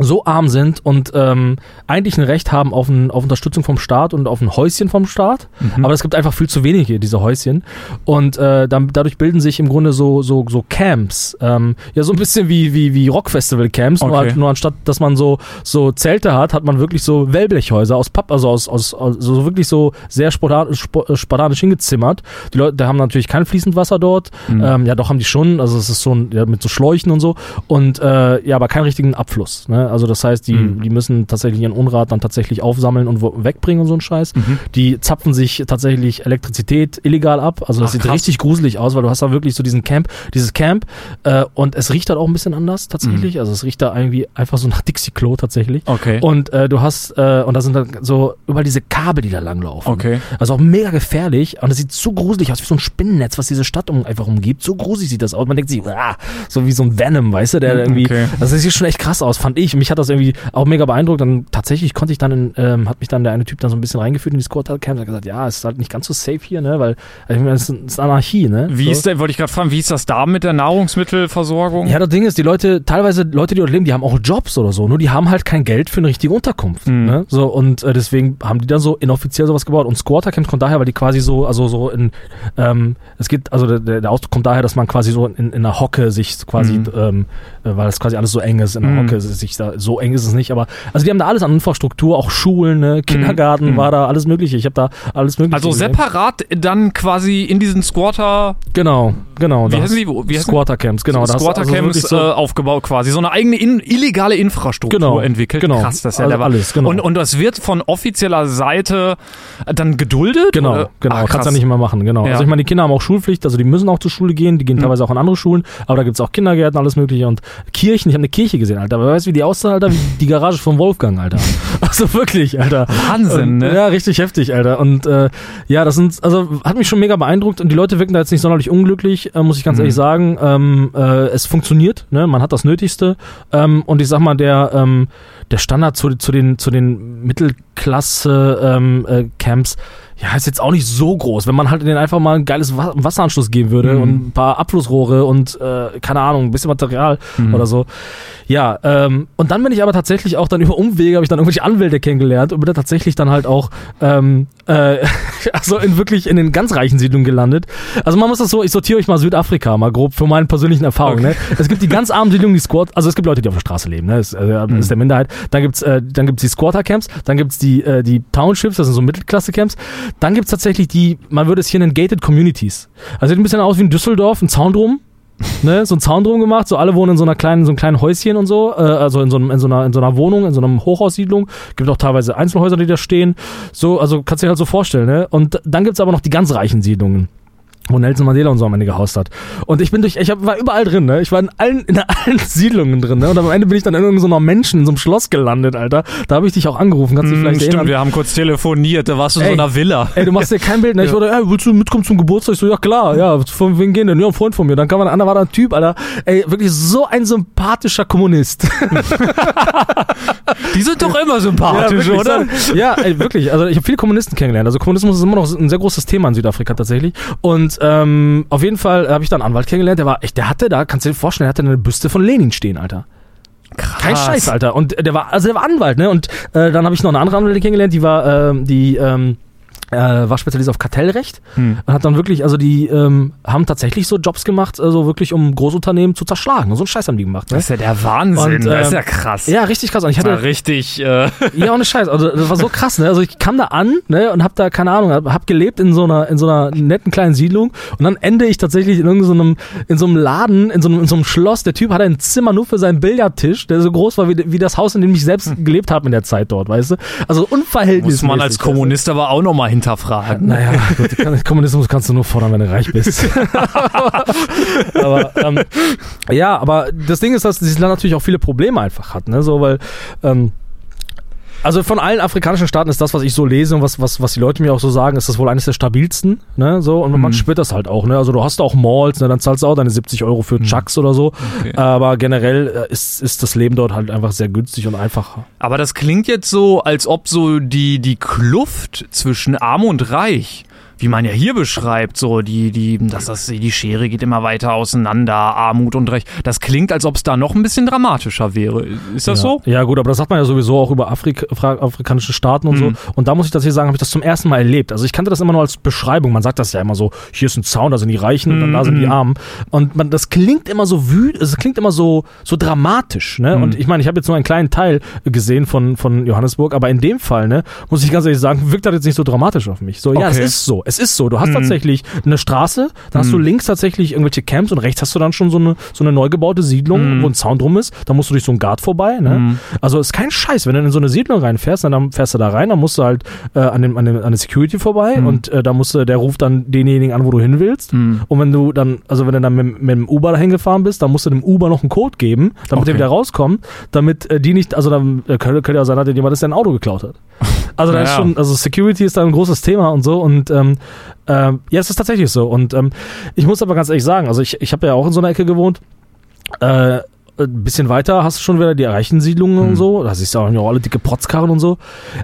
so arm sind und ähm, eigentlich ein Recht haben auf, ein, auf Unterstützung vom Staat und auf ein Häuschen vom Staat. Mhm. Aber es gibt einfach viel zu wenige diese Häuschen. Und äh, dann, dadurch bilden sich im Grunde so, so, so Camps. Ähm, ja, so ein bisschen wie, wie, wie Rockfestival-Camps. Nur, Okay. halt, nur anstatt, dass man so, so Zelte hat, hat man wirklich so Wellblechhäuser aus Papp, also aus, aus, aus so wirklich so sehr spartanisch, sp- spartanisch hingezimmert. Die Leute, da haben natürlich kein fließend Wasser dort. Mhm. Ähm, ja, doch haben die schon. Also es ist so ein, ja, mit so Schläuchen und so. Und äh, ja, aber keinen richtigen Abfluss. Ne? Also das heißt, die, Mhm. die müssen tatsächlich ihren Unrat dann tatsächlich aufsammeln und wegbringen und so ein Scheiß. Mhm. Die zapfen sich tatsächlich Elektrizität illegal ab. Also das Ach, sieht krass. richtig gruselig aus, weil du hast da wirklich so diesen Camp, dieses Camp äh, und es riecht halt auch ein bisschen anders Mhm. tatsächlich. Also es riecht da irgendwie einfach so nach Dixie-Klo tatsächlich. Okay. Und äh, du hast, äh, und da sind dann so überall diese Kabel, die da langlaufen. Okay. Also auch mega gefährlich und es sieht so gruselig aus, wie so ein Spinnennetz, was diese Stadt um, einfach umgibt. So gruselig sieht das aus. Man denkt sich, ah, so wie so ein Venom, weißt du, der irgendwie, Okay. das sieht schon echt krass aus, fand ich. Mich hat das irgendwie auch mega beeindruckt. Dann tatsächlich konnte ich dann, in, ähm, hat mich dann der eine Typ dann so ein bisschen reingeführt in die Squad Camp und hat gesagt, ja, es ist halt nicht ganz so safe hier, ne, weil, ich meine, es ist, Anarchie, ne. Wie so. ist denn, wollte ich gerade fragen, wie ist das da mit der Nahrungsmittelversorgung? Ja, das Ding ist, die Leute, teilweise Leute, die dort leben, die haben auch Jobs oder so, nur die haben halt kein Geld für eine richtige Unterkunft. Mhm. Ne? So, und äh, deswegen haben die dann so inoffiziell sowas gebaut. Und Squatter-Camps kommt daher, weil die quasi so, also so in, ähm, es geht, also der- der, der Ausdruck kommt daher, dass man quasi so in, in einer Hocke sich quasi, Mhm. ähm, äh, weil es quasi alles so eng ist, in einer Mhm. Hocke sich da, so eng ist es nicht, aber, also die haben da alles an Infrastruktur, auch Schulen, ne? Kindergarten Mhm. war da, alles mögliche. Ich habe da alles mögliche Also gesehen. separat dann quasi in diesen Squatter, Genau, genau. wie da heißen die? Wie heißen Squatter-Camps, genau. da hast du also Squatter-Camps wirklich so- äh, aufgebaut quasi. So eine eigene in, illegale Infrastruktur Genau, entwickelt. genau. Krass, das ist ja Also der alles, genau. Und, und das wird von offizieller Seite dann geduldet? Genau, oder? genau. Ah, kannst krass. ja nicht immer machen, genau. Ja. Also ich meine, die Kinder haben auch Schulpflicht, also die müssen auch zur Schule gehen, die gehen Mhm. teilweise auch in andere Schulen, aber da gibt's auch Kindergärten, alles mögliche und Kirchen. Ich habe eine Kirche gesehen, Alter. Aber weißt du, wie die aussah, Alter? Wie die Garage von Wolfgang, Alter. Also wirklich, Alter. Wahnsinn, und, ne? Ja, richtig heftig, Alter. Und äh, ja, das sind, also hat mich schon mega beeindruckt und die Leute wirken da jetzt nicht sonderlich unglücklich, äh, muss ich ganz Mhm. ehrlich sagen. Ähm, äh, es funktioniert, ne? Man hat das Nötigste. Ähm, und ich sag mal, der, ähm, der Standard zu, zu den, zu den Mittelklasse-Camps, ähm, äh, Camps, ja, ist jetzt auch nicht so groß. Wenn man halt denen einfach mal ein geiles Wa- Wasseranschluss geben würde Mhm. und ein paar Abflussrohre und, äh, keine Ahnung, ein bisschen Material Mhm. oder so. Ja, ähm, und dann bin ich aber tatsächlich auch dann über Umwege, habe ich dann irgendwelche Anwälte kennengelernt und bin dann tatsächlich dann halt auch ähm, äh, also in wirklich in den ganz reichen Siedlungen gelandet. Also man muss das so, ich sortiere euch mal Südafrika mal grob für meine persönlichen Erfahrungen. Okay. Ne? Es gibt die ganz armen Siedlungen, die Squat, also es gibt Leute, die auf der Straße leben, ne? Das ist, äh, Mhm. ist der Minderheit. Dann gibt's äh, dann gibt's die Squatter-Camps, dann gibt's die, äh, die Townships, das sind so Mittelklasse-Camps. Dann gibt's tatsächlich die, man würde es hier nennen, Gated Communities. Also sieht ein bisschen aus wie in Düsseldorf, ein Zaun drum. Ne, so ein Zaun drum gemacht, so alle wohnen in so einer kleinen, so einem kleinen Häuschen und so, äh, also in so, einem, in, so einer, in so einer Wohnung, in so einem Hochhaussiedlung. Gibt auch teilweise Einzelhäuser, die da stehen. So, also kannst du dir halt so vorstellen, ne? Und dann gibt's aber noch die ganz reichen Siedlungen. Wo Nelson Mandela und so am Ende gehaust hat. Und ich bin durch, ich hab, war überall drin, ne? Ich war in allen, in allen Siedlungen drin, ne? Und am Ende bin ich dann in irgendeiner Menschen in so einem Schloss gelandet, Alter. Da habe ich dich auch angerufen, kannst du Mhm, vielleicht stimmt, erinnern? wir haben kurz telefoniert, da warst du in so einer Villa. Ey, du machst dir kein Bild, ne? Ich Ja. wurde, ey, willst du mitkommen zum Geburtstag? Ich so, ja klar, ja, von wem gehen denn? Ja, ein Freund von mir. Dann kam ein anderer, war da ein Typ, Alter. Ey, wirklich so ein sympathischer Kommunist. Die sind doch immer sympathisch, wirklich, oder? so- Ja, ey, wirklich. Also ich habe viele Kommunisten kennengelernt. Also Kommunismus ist immer noch ein sehr großes Thema in Südafrika tatsächlich. Und ähm, auf jeden Fall habe ich da einen Anwalt kennengelernt, der war echt, der hatte da, kannst du dir vorstellen, der hatte eine Büste von Lenin stehen, Alter. Kein Krass. Scheiß, Alter. Und der war, also der war Anwalt, ne? Und äh, dann habe ich noch eine andere Anwältin kennengelernt, die war, ähm, die ähm, äh, war spezialisiert auf Kartellrecht Hm. und hat dann wirklich, also die ähm, haben tatsächlich so Jobs gemacht, also wirklich um Großunternehmen zu zerschlagen. Und so einen Scheiß haben die gemacht, ne? Das ist ja der Wahnsinn, Und, das ist ähm, ja krass. Ja, richtig krass. Und ich das war hatte, richtig, äh, ja, ohne Scheiß. Also das war so krass, ne? Also ich kam da an, ne, und hab da, keine Ahnung, hab, hab gelebt in so einer, in so einer netten kleinen Siedlung und dann ende ich tatsächlich in irgendeinem, so einem, in so einem Laden, in so einem, in so einem Schloss. Der Typ hatte ein Zimmer nur für seinen Billardtisch, der so groß war wie, wie das Haus, in dem ich selbst gelebt habe in der Zeit dort, weißt du? Also unverhältnismäßig. muss man als? Kommunist aber auch nochmal hinterfragen. Naja, gut, Kommunismus kannst du nur fordern, wenn du reich bist. aber ähm, ja, aber das Ding ist, dass dieses Land natürlich auch viele Probleme einfach hat, ne? So, weil ähm, Also von allen afrikanischen Staaten ist das, was ich so lese und was, was, was die Leute mir auch so sagen, ist das wohl eines der stabilsten. Ne? So, und man spürt das halt auch. Ne? Also du hast auch Malls, ne? dann zahlst du auch deine 70 Euro für Chucks oder so. Okay. Aber generell äh, ist, ist das Leben dort halt einfach sehr günstig und einfach. Aber das klingt jetzt so, als ob so die, die Kluft zwischen Arm und Reich, wie man ja hier beschreibt, so die, die, dass das, die Schere geht immer weiter auseinander, Armut und Reich. Das klingt, als ob es da noch ein bisschen dramatischer wäre. Ist das ja. so? Ja, gut, aber das sagt man ja sowieso auch über Afrik afrikanische Staaten und Mhm. so. Und da muss ich tatsächlich sagen, habe ich das zum ersten Mal erlebt. Also ich kannte das immer nur als Beschreibung. Man sagt das ja immer so, hier ist ein Zaun, da sind die Reichen und dann da sind die Mhm. Armen. Und man, das klingt immer so wütend, es klingt immer so, so dramatisch. Ne? Mhm. Und ich meine, ich habe jetzt nur einen kleinen Teil gesehen von, von Johannesburg, aber in dem Fall, ne, muss ich ganz ehrlich sagen, wirkt das jetzt nicht so dramatisch auf mich. So, ja, es Okay. ist so, es ist so. Du hast Mhm. tatsächlich eine Straße, dann hast du links tatsächlich irgendwelche Camps und rechts hast du dann schon so eine, so eine neu gebaute Siedlung, Mhm. wo ein Zaun drum ist. Da musst du durch so einen Guard vorbei. Ne? Mhm. Also ist kein Scheiß, wenn du in so eine Siedlung reinfährst, dann- fährst du da rein, dann musst du halt äh, an, dem, an, dem, an der Security vorbei Mhm. und äh, da musst du, der ruft dann denjenigen an, wo du hin willst. Mhm. Und wenn du dann, also wenn du dann mit, mit dem Uber dahin gefahren bist, dann musst du dem Uber noch einen Code geben, damit Okay. der wieder rauskommt, damit äh, die nicht, also dann äh, könnte, könnte ja sein, dass dir jemand das dein Auto geklaut hat. Also da ist Ja. schon, also Security ist da ein großes Thema und so und ähm, ähm, ja, es ist tatsächlich so. Und ähm, ich muss aber ganz ehrlich sagen, also ich, ich habe ja auch in so einer Ecke gewohnt. Äh, ein bisschen weiter hast du schon wieder die reichen Siedlungen und Hm. so. Da siehst du auch noch alle dicke Protzkarren und so.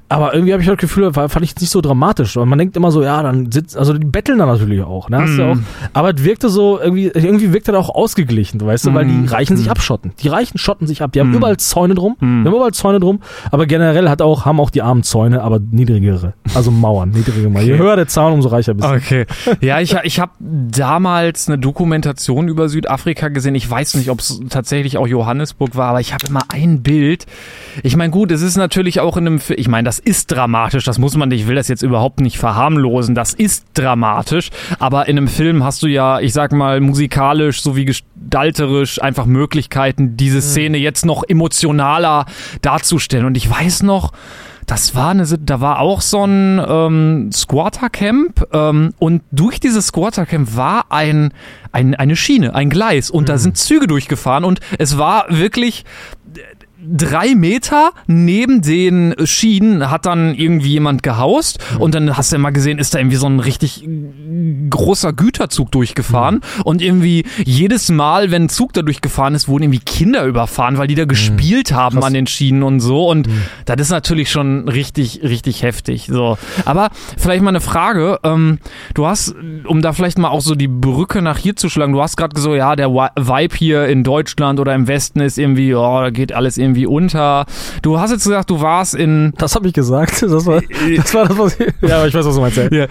Aber irgendwie habe ich halt das Gefühl, fand ich nicht so dramatisch. Und man denkt immer so, ja, dann sitzt, also die betteln da natürlich auch. Ne? Hm. auch aber es wirkte so, irgendwie, irgendwie wirkte das auch ausgeglichen, weißt du, weil die Hm. Reichen sich Hm. abschotten. Die Reichen schotten sich ab. Die haben Hm. überall Zäune drum. Die haben überall Zäune drum. Aber generell hat auch, haben auch die armen Zäune, aber niedrigere. Also Mauern, niedrigere Mauern. Je Okay. höher der Zaun, umso reicher bist du. Okay. Ja, ich, ich habe damals eine Dokumentation über Südafrika gesehen. Ich weiß nicht, ob es tatsächlich auch Johannesburg war, aber ich habe immer ein Bild. Ich meine, gut, es ist natürlich auch in einem Fi- ich meine, das ist dramatisch, das muss man, ich will das jetzt überhaupt nicht verharmlosen, das ist dramatisch, aber in einem Film hast du ja, ich sag mal, musikalisch sowie gestalterisch einfach Möglichkeiten, diese Szene jetzt noch emotionaler darzustellen. Und ich weiß noch, das war eine, da war auch so ein ähm, Squatter-Camp ähm, und durch dieses Squatter-Camp war ein, ein, eine Schiene, ein Gleis und da sind Züge durchgefahren und es war wirklich drei Meter neben den Schienen hat dann irgendwie jemand gehaust und dann hast du ja mal gesehen, ist da irgendwie so ein richtig großer Güterzug durchgefahren und irgendwie jedes Mal, wenn ein Zug da durchgefahren ist, wurden irgendwie Kinder überfahren, weil die da gespielt haben Krass. an den Schienen und so und das ist natürlich schon richtig, richtig heftig. So. Aber vielleicht mal eine Frage. Ähm, du hast, um da vielleicht mal auch so die Brücke nach hier zu schlagen, du hast gerade gesagt, ja, der Vibe hier in Deutschland oder im Westen ist irgendwie, oh, da geht alles irgendwie unter. Du hast jetzt gesagt, du warst in Das habe ich gesagt. Das war, das war das, was ich. Ja, aber ich weiß, was du meinst. Ja. ja,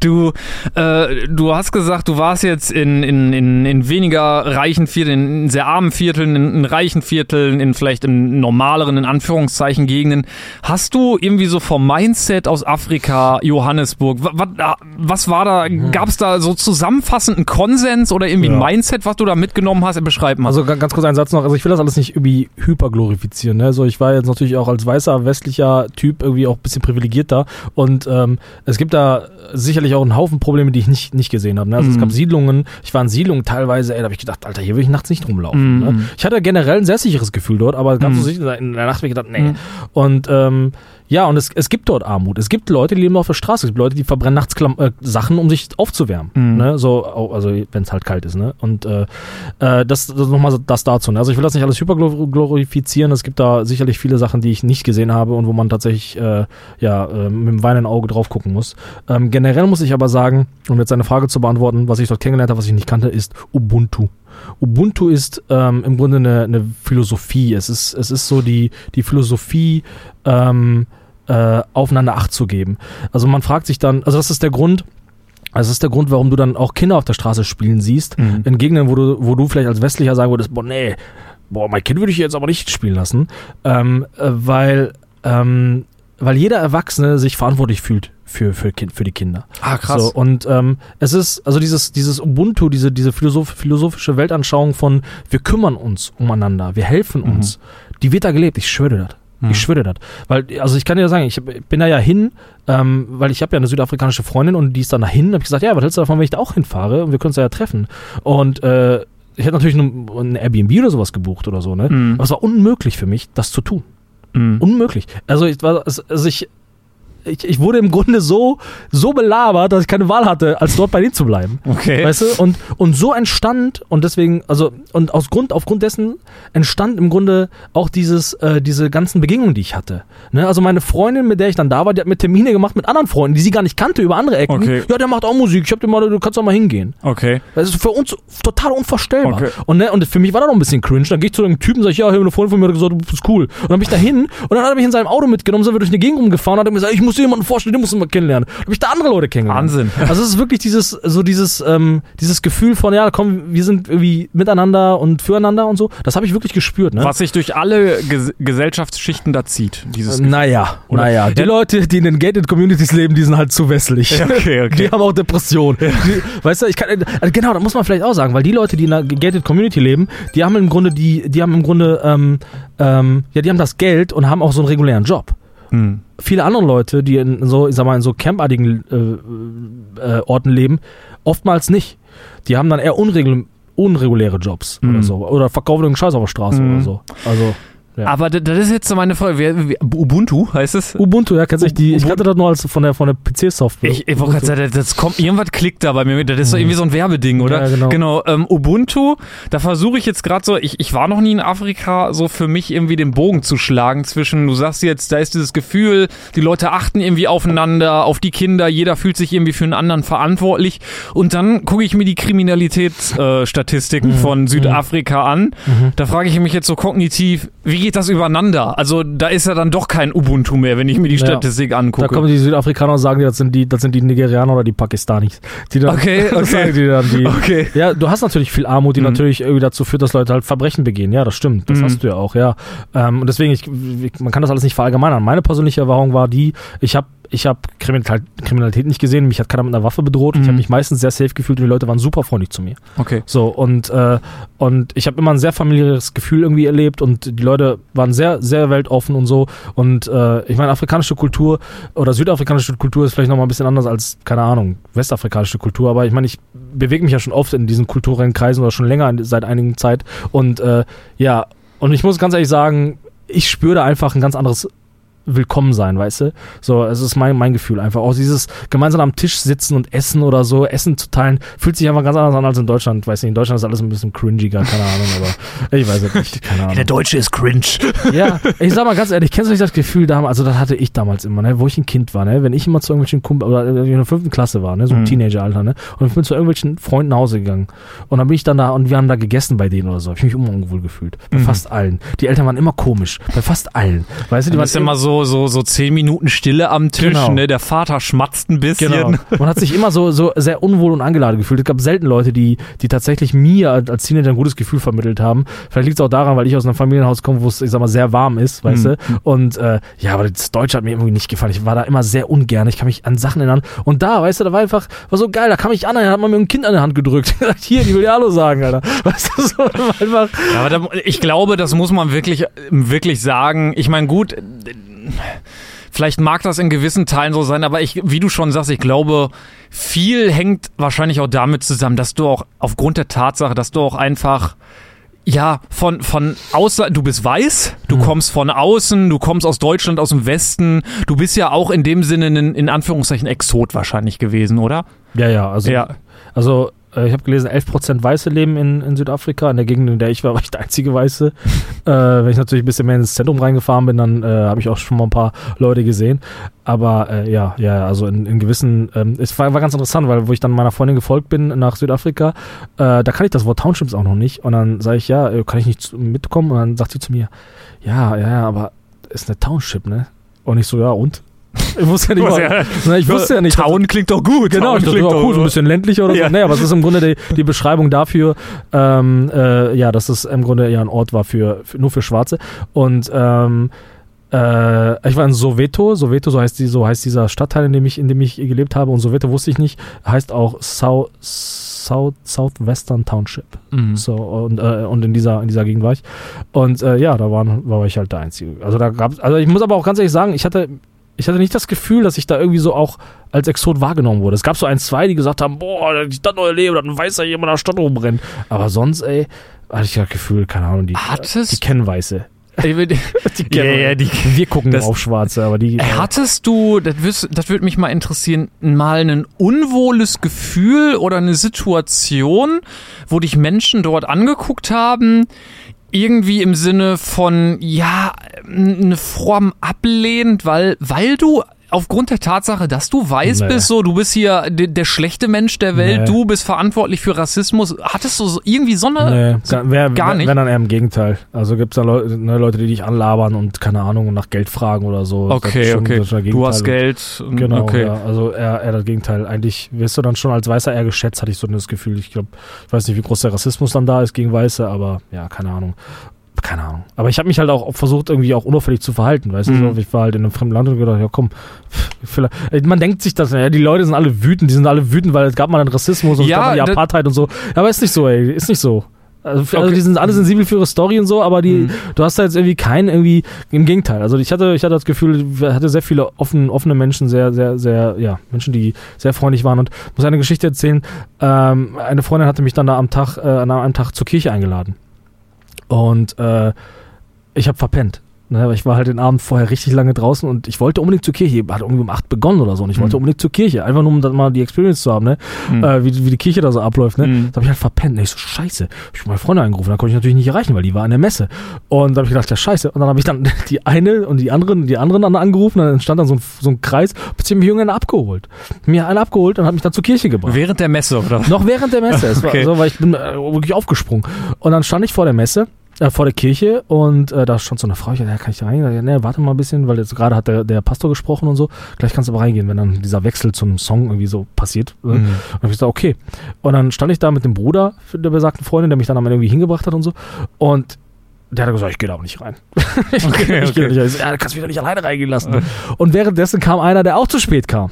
du, äh, du hast gesagt, du warst jetzt in, in, in, in weniger reichen Vierteln, in sehr armen Vierteln, in, in reichen Vierteln, in vielleicht in normaleren, in Anführungszeichen, Gegenden. Hast du irgendwie so vom Mindset aus Afrika, Johannesburg, was, was war da, gab es da so zusammenfassend einen Konsens oder irgendwie ein Ja. Mindset, was du da mitgenommen hast, beschreiben hast? Also ga- ganz kurz einen Satz noch. Also ich will das alles nicht irgendwie hyperglorifizieren. Ne? So, ich war jetzt natürlich auch als weißer westlicher Typ irgendwie auch ein bisschen privilegierter und ähm, es gibt da sicherlich auch einen Haufen Probleme, die ich nicht, nicht gesehen habe. Ne? Also es Mhm. gab Siedlungen, ich war in Siedlungen teilweise, ey, da habe ich gedacht, Alter, hier will ich nachts nicht rumlaufen. Mhm. Ne? Ich hatte generell ein sehr sicheres Gefühl dort, aber ganz Mhm. so sicher in der Nacht habe ich gedacht, nee. Mhm. Und ähm, ja, und es, es gibt dort Armut. Es gibt Leute, die leben auf der Straße. Es gibt Leute, die verbrennen nachts Klam äh, Sachen, um sich aufzuwärmen. Mhm. Ne? So, also wenn es halt kalt ist. Ne? Und äh, äh, das, das nochmal das dazu. Ne? Also ich will das nicht alles hyperglorifizieren. Es gibt da sicherlich viele Sachen, die ich nicht gesehen habe und wo man tatsächlich äh, ja, äh, mit dem weinenden Auge drauf gucken muss. Ähm, generell muss ich aber sagen, um jetzt eine Frage zu beantworten, was ich dort kennengelernt habe, was ich nicht kannte, ist Ubuntu. Ubuntu ist ähm, im Grunde eine, eine Philosophie. Es ist, es ist so die, die Philosophie, ähm, äh, aufeinander Acht zu geben. Also man fragt sich dann, also das ist der Grund, das ist der Grund, warum du dann auch Kinder auf der Straße spielen siehst, Mhm. in Gegenden, wo du, wo du vielleicht als Westlicher sagen würdest, boah, nee, boah, mein Kind würde ich jetzt aber nicht spielen lassen, ähm, äh, weil, ähm, weil jeder Erwachsene sich verantwortlich fühlt für, für, kind, für die Kinder. ah, So, und ähm, es ist, also dieses, dieses Ubuntu, diese, diese philosoph philosophische Weltanschauung von wir kümmern uns umeinander, wir helfen Mhm. uns, die wird da gelebt, ich schwöre das. Mhm. Ich schwöre das. Weil, also ich kann dir sagen, ich bin da ja hin, ähm, weil ich habe ja eine südafrikanische Freundin und die ist dann dahin. habe ich gesagt, ja, was hältst du davon, wenn ich da auch hinfahre und wir können uns da ja treffen. Und äh, ich hätte natürlich ein, ein Airbnb oder sowas gebucht oder so, ne? Mhm. Aber es war unmöglich für mich, das zu tun. Mhm. Unmöglich. Also ich, war- also ich, ich, ich wurde im Grunde so, so belabert, dass ich keine Wahl hatte, als dort bei denen zu bleiben. Okay. Weißt du? Und, und so entstand, und deswegen, also, und aus Grund, aufgrund dessen entstand im Grunde auch dieses, äh, diese ganzen Begegnungen, die ich hatte. Ne? Also meine Freundin, mit der ich dann da war, die hat mir Termine gemacht mit anderen Freunden, die sie gar nicht kannte, über andere Ecken. Okay. Ja, der macht auch Musik, ich hab dir mal, du kannst auch mal hingehen. Okay. Das ist für uns total unvorstellbar. Okay. Und, ne, und für mich war das noch ein bisschen cringe. Dann gehe ich zu einem Typen und sage, ja, hey, eine Freundin von mir hat gesagt, du bist cool. Und dann bin ich da hin und dann hat er mich in seinem Auto mitgenommen, sind wir durch eine Gegend rumgefahren und hat mir gesagt, ich muss dir jemanden vorstellen, den musst du mal kennenlernen. Dann habe ich da andere Leute kennengelernt. Wahnsinn. Also es ist wirklich dieses, so dieses, ähm, dieses Gefühl von, ja, komm, wir sind irgendwie miteinander und füreinander und so. Das habe ich wirklich gespürt, ne? Was sich durch alle Ges Gesellschaftsschichten da zieht. Dieses Gefühl. Naja, Oder- naja. Die Ja. Leute, die in den Gated Communities leben, die sind halt zu westlich. Ja, okay, okay. Die haben auch Depressionen. Die, weißt du, ich kann, also genau, da muss man vielleicht auch sagen, weil die Leute, die in einer gated Community leben, die haben im Grunde die, die haben im Grunde, ähm, ähm, ja, die haben das Geld und haben auch so einen regulären Job. Hm. Viele andere Leute, die in so, ich sag mal, in so campartigen äh, äh, Orten leben, oftmals nicht. Die haben dann eher unregul unreguläre Jobs oder Mhm. so. Oder verkaufen irgendeinen Scheiß auf der Straße Mhm. oder so. Also, Ja. Aber das ist jetzt so meine Frage. Ubuntu heißt es? Ubuntu, ja, kennst du die? Ich kannte das nur als von der, von der PC-Software. Ich, ich wollte gerade sagen, das kommt, irgendwas klickt da bei mir. Das ist so irgendwie so ein Werbeding, oder? Ja, genau. ähm, Ubuntu, da versuche ich jetzt gerade so, ich, ich war noch nie in Afrika, so für mich irgendwie den Bogen zu schlagen zwischen, du sagst jetzt, da ist dieses Gefühl, die Leute achten irgendwie aufeinander, auf die Kinder, jeder fühlt sich irgendwie für einen anderen verantwortlich. Und dann gucke ich mir die Kriminalitätsstatistiken äh, Statistiken von Südafrika an. Mhm. Da frage ich mich jetzt so kognitiv, wie geht das übereinander? Also da ist ja dann doch kein Ubuntu mehr, wenn ich mir die Ja. Statistik angucke. Da kommen die Südafrikaner und sagen, das sind die, das sind die Nigerianer oder die Pakistanis. Die dann, Okay, okay. die dann, die, Okay. Ja, du hast natürlich viel Armut, die Mhm. natürlich irgendwie dazu führt, dass Leute halt Verbrechen begehen. Ja, das stimmt. Das Mhm. hast du ja auch, ja. Ähm, und deswegen, ich, man kann das alles nicht verallgemeinern. Meine persönliche Erfahrung war die, ich habe ich hab Kriminalität, nicht gesehen, mich hat keiner mit einer Waffe bedroht. Ich Mhm. habe mich meistens sehr safe gefühlt und die Leute waren super freundlich zu mir. Okay. So, und, äh, und ich habe immer ein sehr familiäres Gefühl irgendwie erlebt und die Leute waren sehr, sehr weltoffen und so. Und äh, ich meine, afrikanische Kultur oder südafrikanische Kultur ist vielleicht nochmal ein bisschen anders als, keine Ahnung, westafrikanische Kultur. Aber ich meine, ich bewege mich ja schon oft in diesen kulturellen Kreisen oder schon länger seit einigen Zeit. Und äh, ja, und ich muss ganz ehrlich sagen, ich spüre da einfach ein ganz anderes willkommen sein, weißt du? So, es ist mein, mein Gefühl einfach. Auch dieses gemeinsam am Tisch sitzen und essen oder so, Essen zu teilen, fühlt sich einfach ganz anders an als in Deutschland. Weiß nicht, in Deutschland ist alles ein bisschen cringiger, keine Ahnung, aber ich weiß es nicht, keine Ahnung. Deutsche ist cringe. Ja, ich sag mal ganz ehrlich, kennst du nicht das Gefühl damals, also das hatte ich damals immer, ne, wo ich ein Kind war, ne, wenn ich immer zu irgendwelchen Kumpel, oder in der fünften Klasse war, ne, so im Mhm. Teenageralter, ne, und ich bin zu irgendwelchen Freunden nach Hause gegangen und dann bin ich dann da und wir haben da gegessen bei denen oder so, hab ich mich immer unwohl gefühlt. Bei Mhm. fast allen. Die Eltern waren immer komisch, bei fast allen. Weißt du, die Du waren immer so, so, so zehn Minuten Stille am Tisch, Genau. ne? Der Vater schmatzt ein bisschen. Genau. Und hat sich immer so, so sehr unwohl und angeladen gefühlt. Es gab selten Leute, die, die tatsächlich mir als Teenager ein gutes Gefühl vermittelt haben. Vielleicht liegt es auch daran, weil ich aus einem Familienhaus komme, wo es, ich sag mal, sehr warm ist, weißt Mhm. du? Und äh, ja, aber das Deutsche hat mir irgendwie nicht gefallen. Ich war da immer sehr ungern. Ich kann mich an Sachen erinnern. Und da, weißt du, da war einfach, war so geil, da kam ich an, da hat man mir ein Kind an der Hand gedrückt. Hier, die will ja Hallo sagen, Alter. Weißt du, so einfach. Ja, aber da, ich glaube, das muss man wirklich, wirklich sagen. Ich meine, gut, vielleicht mag das in gewissen Teilen so sein, aber ich, wie du schon sagst, ich glaube, viel hängt wahrscheinlich auch damit zusammen, dass du auch aufgrund der Tatsache, dass du auch einfach ja, von, von außer, du bist weiß, du Mhm. kommst von außen, du kommst aus Deutschland, aus dem Westen, du bist ja auch in dem Sinne ein, in Anführungszeichen Exot wahrscheinlich gewesen, oder? Ja, ja, also. Ja. Also, ich habe gelesen, 11% Weiße leben in, in Südafrika. In der Gegend, in der ich war, war ich der einzige Weiße. äh, wenn ich natürlich ein bisschen mehr ins Zentrum reingefahren bin, dann äh, habe ich auch schon mal ein paar Leute gesehen. Aber äh, ja, ja, also in, in gewissen, ähm, es war, war ganz interessant, weil wo ich dann meiner Freundin gefolgt bin nach Südafrika, äh, da kann ich das Wort Townships auch noch nicht. Und dann sage ich, ja, äh, kann ich nicht mitkommen? Und dann sagt sie zu mir, ja, ja, aber ist eine Township, ne? Und ich so, ja, und? Ich wusste ja nicht, mal, ja- Na, ich wusste ja nicht, Town klingt doch gut. Genau, Town ich dachte, cool, so ein bisschen ländlicher oder Ja. so. Nee, aber es ist im Grunde die, die Beschreibung dafür, ähm, äh, ja, dass es im Grunde ja ein Ort war für, für nur für Schwarze. Und ähm, äh, ich war in Soweto, Soweto, so heißt die, so heißt dieser Stadtteil, in dem ich, in dem ich gelebt habe. Und Soweto wusste ich nicht, heißt auch South, South, Southwestern Township. Mhm. So, und, äh, und in dieser, in dieser Gegend war ich. Und äh, ja, da waren, war ich halt der Einzige. Also da gab's, also ich muss aber auch ganz ehrlich sagen, ich hatte, ich hatte nicht das Gefühl, dass ich da irgendwie so auch als Exot wahrgenommen wurde. Es gab so ein, zwei, die gesagt haben, boah, Stadt neue Leben, dann weiß ja jemand in der Stadt rumrennt. Aber sonst, ey, hatte ich das Gefühl, keine Ahnung, die, Hattest die kennen Weiße. Die Ja, ja, die- wir gucken das- auf Schwarze, aber die. Hattest du, das, das würde mich mal interessieren, mal ein unwohles Gefühl oder eine Situation, wo dich Menschen dort angeguckt haben, irgendwie im Sinne von, ja, eine Form ablehnend, weil, weil du aufgrund der Tatsache, dass du weiß Nee. bist, so, du bist hier der, der schlechte Mensch der Welt, Nee. du bist verantwortlich für Rassismus, hattest du so irgendwie so eine, Nee, gar, wer, gar nicht? Wenn dann eher im Gegenteil. Also gibt es da Leute, ne, Leute, die dich anlabern und keine Ahnung und nach Geld fragen oder so. Okay, schon- okay, du hast. Geld, Genau, okay. ja, also eher, eher das Gegenteil. Eigentlich wirst du dann schon als Weißer eher geschätzt, hatte ich so das Gefühl. Ich glaube, ich weiß nicht, wie groß der Rassismus dann da ist gegen Weiße, aber ja, keine Ahnung. Keine Ahnung. Aber ich habe mich halt auch versucht, irgendwie auch unauffällig zu verhalten, weißt Mhm. du? Ich war halt in einem fremden Land und gedacht, ja komm, vielleicht, Ey, man denkt sich das, ja, die Leute sind alle wütend, die sind alle wütend, weil es gab mal einen Rassismus und Ja, es gab mal die Apartheid und so. Aber ist nicht so, ey, ist nicht so. Also, also Okay. die sind alle sensibel für ihre Story und so, aber die, Mhm. du hast da jetzt irgendwie keinen irgendwie, im Gegenteil. Also ich hatte, ich hatte das Gefühl, ich hatte sehr viele offen, offene Menschen, sehr, sehr, sehr, ja, Menschen, die sehr freundlich waren und muss eine Geschichte erzählen. Ähm, eine Freundin hatte mich dann da am Tag, äh, an einem Tag zur Kirche eingeladen. Und äh, ich habe verpennt. Ne, weil ich war halt den Abend vorher richtig lange draußen und ich wollte unbedingt zur Kirche. Hat irgendwie um acht begonnen oder so und ich wollte Mhm. unbedingt zur Kirche. Einfach nur, um dann mal die Experience zu haben, ne? Mhm. Äh, wie, wie die Kirche da so abläuft, ne? Mhm. Da habe ich halt verpennt. Ne? Ich so, scheiße. Ich hab meine Freundin angerufen, dann konnte ich natürlich nicht erreichen, weil die war in der Messe. Und da habe ich gedacht, ja scheiße. Und dann habe ich dann die eine und die anderen, die anderen angerufen, dann entstand dann so ein, so ein Kreis, beziehungsweise mich irgendeinen abgeholt. Mir einen abgeholt und hat mich dann zur Kirche gebracht. Während der Messe, oder? Noch während der Messe. Es Okay. war so, weil ich bin äh, wirklich aufgesprungen. Und dann stand ich vor der Messe, äh, vor der Kirche und äh, da stand so eine Frau, ich dachte, ja, kann ich da reingehen? Ja, nee, warte mal ein bisschen, weil jetzt gerade hat der, der Pastor gesprochen und so. Gleich kannst du aber reingehen, wenn dann dieser Wechsel zum Song irgendwie so passiert. Mhm. Und dann hab ich gesagt, okay. Und dann stand ich da mit dem Bruder der besagten Freundin, der mich dann einmal irgendwie hingebracht hat und so. Und der hat gesagt, ich gehe da aber nicht rein. ich Okay, geh, ich geh da okay. nicht rein. Ich so, Ja, du kannst mich doch nicht alleine reingehen lassen. Und währenddessen kam einer, der auch zu spät kam.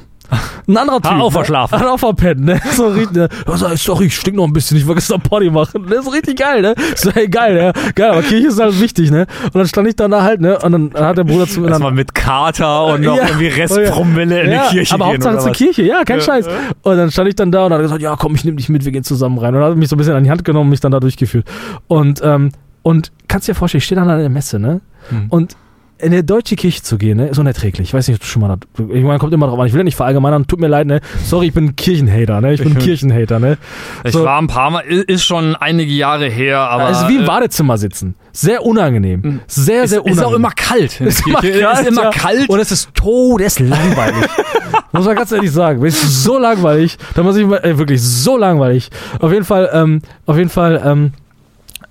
Ein anderer Typ. auch ne? verschlafen. Hat auch verpennt, ne? So richtig, ne? So, sorry, ich stink noch ein bisschen, ich wollte gestern Party machen. Das ist richtig geil, ne? So, hey, geil, ne? Geil, aber Kirche ist halt wichtig, ne? Und dann stand ich dann da halt, ne? Und dann hat der Bruder zu mir dann, Erstmal mit Kater und noch Ja. irgendwie Restpromille in ja, die Kirche aber gehen. Hauptsache oder zur? Kirche, ja, kein. Scheiß. Und dann stand ich dann da und hat gesagt, ja, komm, ich nehme dich mit, wir gehen zusammen rein. Und hat mich so ein bisschen an die Hand genommen und mich dann da durchgeführt. Und, ähm, und kannst dir vorstellen, ich stehe dann an der Messe, ne? Hm. Und in eine deutsche Kirche zu gehen, ne, ist unerträglich. Ich weiß nicht, ob du schon mal da, ich meine, kommt immer drauf an. Ich will ja nicht verallgemeinern, tut mir leid, ne? Sorry, ich bin Kirchenhater, ne? Ich bin Kirchenhater, ne? Ich So. war ein paar Mal, ist schon einige Jahre her, aber. es ist wie im äh, Badezimmer sitzen. Sehr unangenehm. Sehr, ist, sehr ist unangenehm. auch immer kalt. der Ist immer kalt, ist immer ja. kalt. Und es ist todeslangweilig. muss man ganz ehrlich sagen. Es ist so langweilig. Da muss ich mal, äh, wirklich so langweilig. Auf jeden Fall, ähm, auf jeden Fall, ähm,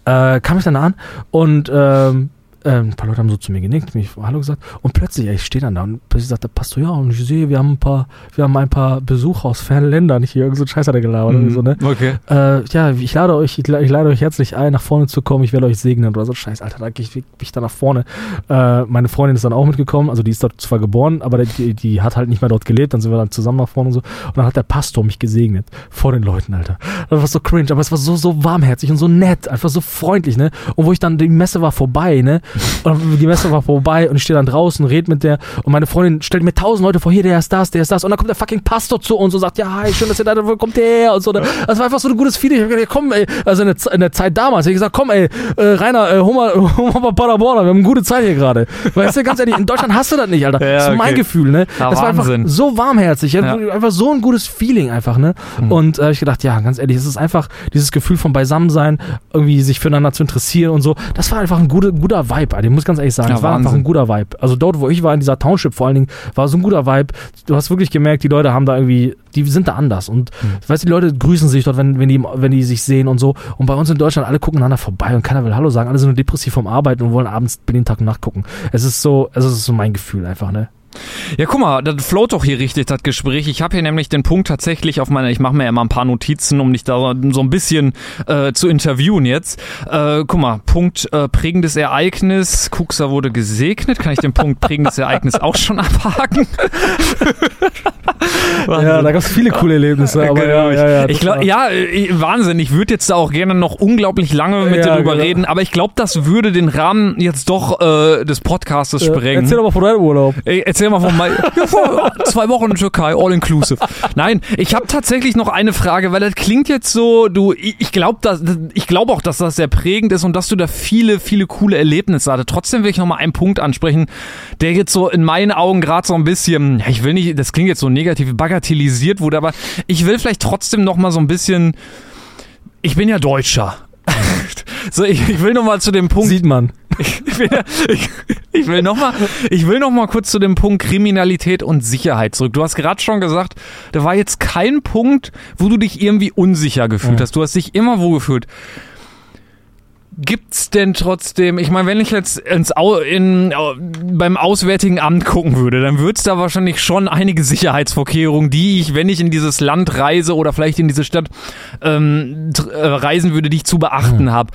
äh, kam ich dann an und ähm, ähm, ein paar Leute haben so zu mir genickt, mich Hallo gesagt und plötzlich, ey, ich stehe dann da und plötzlich sagt der Pastor, ja, und ich sehe, wir haben ein paar, wir haben ein paar Besucher aus fernen Ländern hier, irgend so ein Scheiß hat er gelabert oder so, ne? Okay. Äh, ja, ich lade euch, ich, ich lade euch herzlich ein, nach vorne zu kommen. Ich werde euch segnen oder so. Scheiß, Alter, da gehe ich, ich da nach vorne. Äh, meine Freundin ist dann auch mitgekommen. Also die ist dort zwar geboren, aber die, die hat halt nicht mehr dort gelebt. Dann sind wir dann zusammen nach vorne und so. Und dann hat der Pastor mich gesegnet vor den Leuten, Alter. Das war so cringe, aber es war so so warmherzig und so nett, einfach so freundlich, ne? Und wo ich dann die Messe war vorbei, ne? Und die Messe war vorbei und ich stehe dann draußen, red mit der und meine Freundin stellt mir tausend Leute vor, hier, der ist das, der ist das. Und dann kommt der fucking Pastor zu uns und sagt, ja, hi, schön, dass ihr da wo kommt ihr her und so. ne? Das war einfach so ein gutes Feeling. Ich hab gedacht, komm, ey, also in der, in der Zeit damals, ich gesagt, komm, ey, äh, Rainer, äh, hol mal, hol mal Paderborn, wir haben eine gute Zeit hier gerade. Weißt du, ganz ehrlich, in Deutschland hast du das nicht, Alter. Ja, das ist mein okay. Gefühl, ne? Ja, das war einfach Wahnsinn. so warmherzig, Ja. einfach so ein gutes Feeling einfach, ne? Mhm. Und äh, ich gedacht, ja, ganz ehrlich, es ist einfach dieses Gefühl von Beisammensein, irgendwie sich füreinander zu interessieren und so. Das war einfach ein guter, guter Vibe, Alter. Ich muss ganz ehrlich sagen, Ja, es war einfach Wahnsinn. ein guter Vibe. Also dort, wo ich war, in dieser Township vor allen Dingen, war so ein guter Vibe. Du hast wirklich gemerkt, die Leute haben da irgendwie, die sind da anders. Und Mhm. weißt du, die Leute grüßen sich dort, wenn, wenn, die, wenn die sich sehen und so. Und bei uns in Deutschland, alle gucken einander vorbei und keiner will Hallo sagen. Alle sind nur depressiv vom Arbeiten und wollen abends den Tag und Nacht gucken. Es ist so, es ist so mein Gefühl einfach, ne? Ja, guck mal, das float doch hier richtig, das Gespräch. Ich habe hier nämlich den Punkt tatsächlich auf meiner, ich mache mir ja immer ein paar Notizen, um dich da so ein bisschen äh, zu interviewen jetzt. Äh, guck mal, Punkt äh, prägendes Ereignis, Kuxa wurde gesegnet. Kann ich den Punkt prägendes Ereignis auch schon abhaken? Ja, da gab es viele coole Erlebnisse. Aber ja, ja, ja, ich glaube, ja, äh, Wahnsinn. Ich würde jetzt da auch gerne noch unglaublich lange mit Ja, dir drüber genau. reden, aber ich glaube, das würde den Rahmen jetzt doch äh, des Podcastes sprengen. Erzähl doch mal von deinem Urlaub. Ey, erzähl mal von mal ja, vor zwei Wochen in Türkei, all inclusive. Nein, ich habe tatsächlich noch eine Frage, weil das klingt jetzt so, du, ich glaube, glaube auch, dass das sehr prägend ist und dass du da viele, viele coole Erlebnisse hattest. Trotzdem will ich noch mal einen Punkt ansprechen, der jetzt so in meinen Augen gerade so ein bisschen, ich will nicht, das klingt jetzt so negativ, bagatellisiert wurde, aber ich will vielleicht trotzdem noch mal so ein bisschen, ich bin ja Deutscher. So, ich, ich will noch mal zu dem Punkt Sieht man. Ich will, ich, ich will noch mal, ich will noch mal kurz zu dem Punkt Kriminalität und Sicherheit zurück. Du hast gerade schon gesagt, da war jetzt kein Punkt, wo du dich irgendwie unsicher gefühlt Mhm. hast. Du hast dich immer wohl gefühlt. Gibt's denn trotzdem, ich meine, wenn ich jetzt ins Au, in, beim Auswärtigen Amt gucken würde, dann wird's da wahrscheinlich schon einige Sicherheitsvorkehrungen, die ich, wenn ich in dieses Land reise oder vielleicht in diese Stadt ähm, äh, reisen würde, die ich zu beachten habe.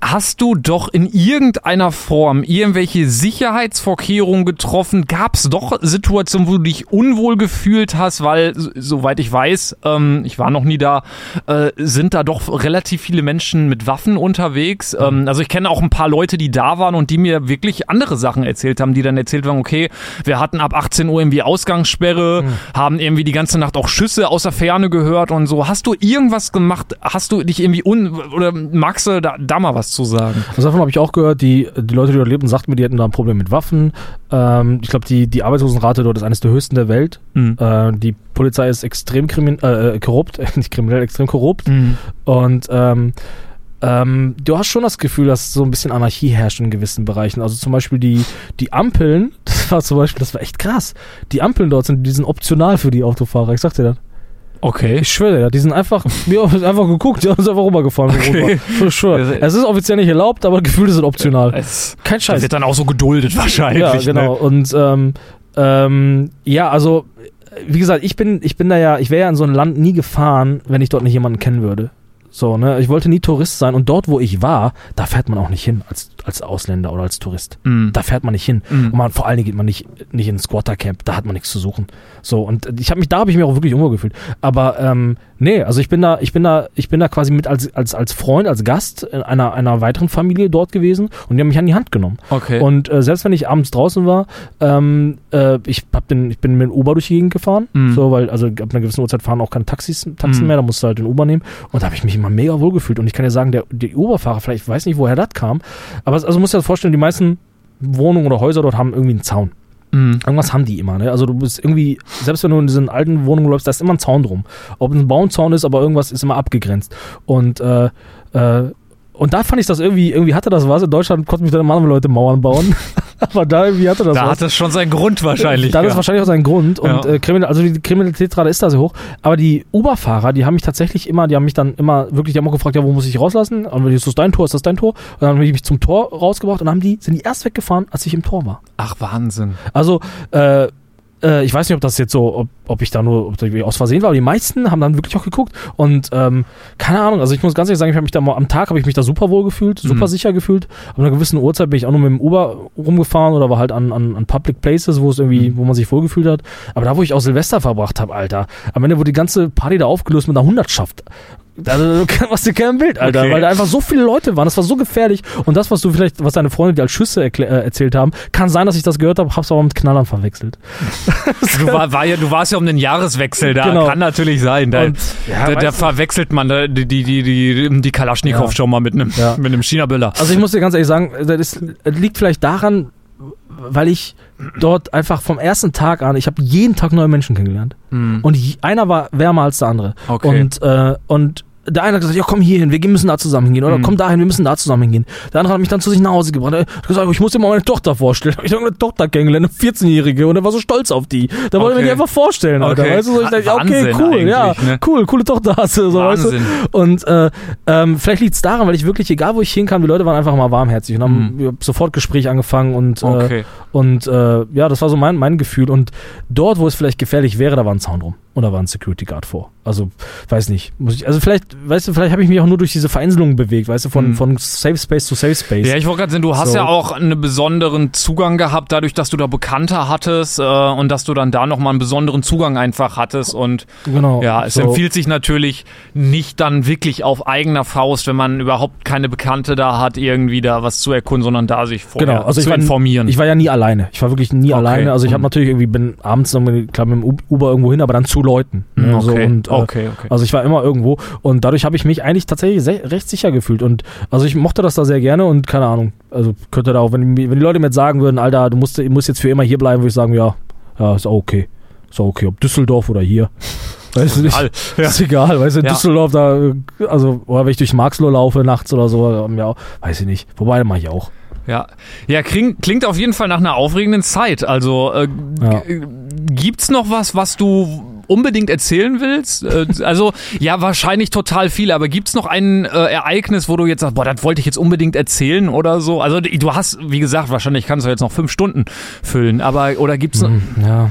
Hast du doch in irgendeiner Form irgendwelche Sicherheitsvorkehrungen getroffen? Gab's doch Situationen, wo du dich unwohl gefühlt hast, weil, soweit ich weiß, ähm, ich war noch nie da, äh, sind da doch relativ viele Menschen mit Waffen unterwegs. Ähm, also ich kenne auch ein paar Leute, die da waren und die mir wirklich andere Sachen erzählt haben, die dann erzählt haben, okay, wir hatten ab 18 Uhr irgendwie Ausgangssperre, haben irgendwie die ganze Nacht auch Schüsse aus der Ferne gehört und so. Hast du irgendwas gemacht? Hast du dich irgendwie un... oder magst du da, da mal was zu sagen? Also davon habe ich auch gehört, die, die Leute, die dort lebten, sagten mir, die hätten da ein Problem mit Waffen. Ähm, ich glaube, die, die Arbeitslosenrate dort ist eines der höchsten der Welt. Mhm. Äh, die Polizei ist extrem krimin äh, korrupt, nicht kriminell, extrem korrupt. Mhm. Und ähm, ähm, du hast schon das Gefühl, dass so ein bisschen Anarchie herrscht in gewissen Bereichen. Also zum Beispiel die, die Ampeln, das war zum Beispiel, das war echt krass. Die Ampeln dort sind, die sind optional für die Autofahrer. Ich sag dir das. Okay. Ich schwöre dir, die sind einfach, wir haben einfach geguckt, die haben uns einfach rübergefahren. Okay. Ich schwöre. Es ist offiziell nicht erlaubt, aber Gefühle sind optional. Es Kein das Scheiß. wird dann auch so geduldet wahrscheinlich. Ja, genau. Ne? Und ähm, ähm, ja, also wie gesagt, ich bin, ich bin da ja, ich wäre ja in so ein Land nie gefahren, wenn ich dort nicht jemanden kennen würde. So, ne? Ich wollte nie Tourist sein und dort, wo ich war, da fährt man auch nicht hin als, als Ausländer oder als Tourist. Mhm. Da fährt man nicht hin. Mhm. Und man, vor allen Dingen geht man nicht, nicht in ein Squattercamp, da hat man nichts zu suchen. So, und ich habe mich, da habe ich mich auch wirklich unwohl gefühlt. Aber ähm, nee, also ich bin da, ich bin da, ich bin da quasi mit als, als, als Freund, als Gast in einer, einer weiteren Familie dort gewesen und die haben mich an die Hand genommen. Okay. Und äh, selbst wenn ich abends draußen war, ähm, äh, ich, hab den, ich bin mit dem Uber durch die Gegend gefahren, Mhm. so, weil also ab einer gewissen Uhrzeit fahren auch keine Taxis, Taxen Mhm. mehr, da musst du halt den Uber nehmen. Und da habe ich mich immer mega wohl gefühlt. Und ich kann dir sagen, der, der Uberfahrer, vielleicht, ich weiß nicht, woher das kam, aber also musst du dir das vorstellen, die meisten Wohnungen oder Häuser dort haben irgendwie einen Zaun. Mhm. Irgendwas haben die immer, ne? Also du bist irgendwie, selbst wenn du in diesen alten Wohnungen läufst, da ist immer ein Zaun drum. Ob es ein Baumzaun ist, aber irgendwas ist immer abgegrenzt. Und äh, äh, und da fand ich das irgendwie, irgendwie hatte das was. In Deutschland konnten mich dann immer andere Leute Mauern bauen. aber da irgendwie hatte das Da was. hat das schon seinen Grund wahrscheinlich. Da hat es gehabt. wahrscheinlich auch seinen Grund. Und Ja. äh, Kriminal, also die Kriminalitätsrate ist da sehr hoch. Aber die Uber-Fahrer, die haben mich tatsächlich immer, die haben mich dann immer wirklich, die haben auch gefragt, ja, wo muss ich rauslassen? Und ist das dein Tor, ist das dein Tor? Und dann haben die mich zum Tor rausgebracht und dann haben die, sind die erst weggefahren, als ich im Tor war. Ach, Wahnsinn. Also, äh, äh, ich weiß nicht, ob das jetzt so, ob, ob ich da nur ob irgendwie aus Versehen war, aber die meisten haben dann wirklich auch geguckt und ähm, keine Ahnung, also ich muss ganz ehrlich sagen, ich habe mich da mal am Tag habe ich mich da super wohl gefühlt, super Mhm. sicher gefühlt. Ab einer gewissen Uhrzeit bin ich auch nur mit dem Uber rumgefahren oder war halt an, an, an Public Places, wo es irgendwie, Mhm. wo man sich wohlgefühlt hat. Aber da, wo ich auch Silvester verbracht habe, Alter, am Ende wurde die ganze Party da aufgelöst mit einer Hundertschaft. Also, du machst dir kein Bild, Alter, Okay. weil da einfach so viele Leute waren. Das war so gefährlich. Und das, was du vielleicht, was deine Freunde dir als Schüsse äh, erzählt haben, kann sein, dass ich das gehört habe, hab's aber mit Knallern verwechselt. Du, war, war ja, du warst ja um den Jahreswechsel da. Genau. Kann natürlich sein. Da, Und- ja, da, da verwechselt man da, die, die, die, die, die Kalaschnikow Ja. schon mal mit einem Ja. mit einem China-Böller. Also ich muss dir ganz ehrlich sagen, das ist, das liegt vielleicht daran, weil ich dort einfach vom ersten Tag an, ich habe jeden Tag neue Menschen kennengelernt. Mhm. Und einer war wärmer als der andere. Okay. Und, äh, und der eine hat gesagt, ja komm hier hin, wir müssen da zusammen hingehen. Oder Mhm. komm dahin, wir müssen da zusammen hingehen. Der andere hat mich dann zu sich nach Hause gebracht. Er hat gesagt, ich muss dir mal meine Tochter vorstellen. Hab ich habe eine Tochter kennengelernt, eine 14-Jährige. Und er war so stolz auf die. Da wollte er mir Okay. die einfach vorstellen, Alter. Okay. Weißt du, so ich dachte, ja, okay, cool, ja, ne? cool, coole Tochter hast du. So, weißt du? Und äh, ähm, vielleicht liegt es daran, weil ich wirklich, egal wo ich hinkam, die Leute waren einfach mal warmherzig und haben Mhm. ich sofort Gespräch angefangen und, äh, Okay. und äh, ja, das war so mein, mein Gefühl. Und dort, wo es vielleicht gefährlich wäre, da war ein Zaun. Und da war ein Security Guard vor. Also, weiß nicht. Muss ich, also vielleicht weißt du, vielleicht habe ich mich auch nur durch diese Vereinzelung bewegt, weißt du, von, Hm. von Safe Space zu Safe Space. Ja, ich wollte gerade sagen, du hast So. ja auch einen besonderen Zugang gehabt, dadurch, dass du da Bekannter hattest äh, und dass du dann da nochmal einen besonderen Zugang einfach hattest. Und genau. ja, es so. empfiehlt sich natürlich nicht dann wirklich auf eigener Faust, wenn man überhaupt keine Bekannte da hat, irgendwie da was zu erkunden, sondern da sich vorher Genau, also zu ich war, informieren. Ich war ja nie alleine. Ich war wirklich nie Okay. alleine. Also ich habe Mhm. natürlich irgendwie bin abends dann mit, klar mit dem Uber irgendwo hin, aber dann zu Leuten. ne, Mhm, so, okay. und, äh, okay, okay. Also ich war immer irgendwo und dadurch habe ich mich eigentlich tatsächlich recht sicher gefühlt und also ich mochte das da sehr gerne und keine Ahnung, also könnte da auch, wenn, wenn die Leute mir jetzt sagen würden, Alter, du musst, du musst jetzt für immer hier bleiben, würde ich sagen, ja, ja, ist auch okay. Ist auch okay, ob Düsseldorf oder hier. Weißt du nicht? Egal. Ist egal, weißt du, in Ja. Düsseldorf da, also, oder wenn ich durch Marxloh laufe nachts oder so, ja, weiß ich nicht. Wobei, mache ich auch. Ja, ja klingt, klingt auf jeden Fall nach einer aufregenden Zeit. Also äh, Ja. g- gibt's noch was, was du unbedingt erzählen willst? Äh, also ja, wahrscheinlich total viel, aber gibt's noch ein äh, Ereignis, wo du jetzt sagst, boah, das wollte ich jetzt unbedingt erzählen oder so? Also du hast, wie gesagt, wahrscheinlich kannst du jetzt noch fünf Stunden füllen, aber oder gibt's noch, Hm, Ja.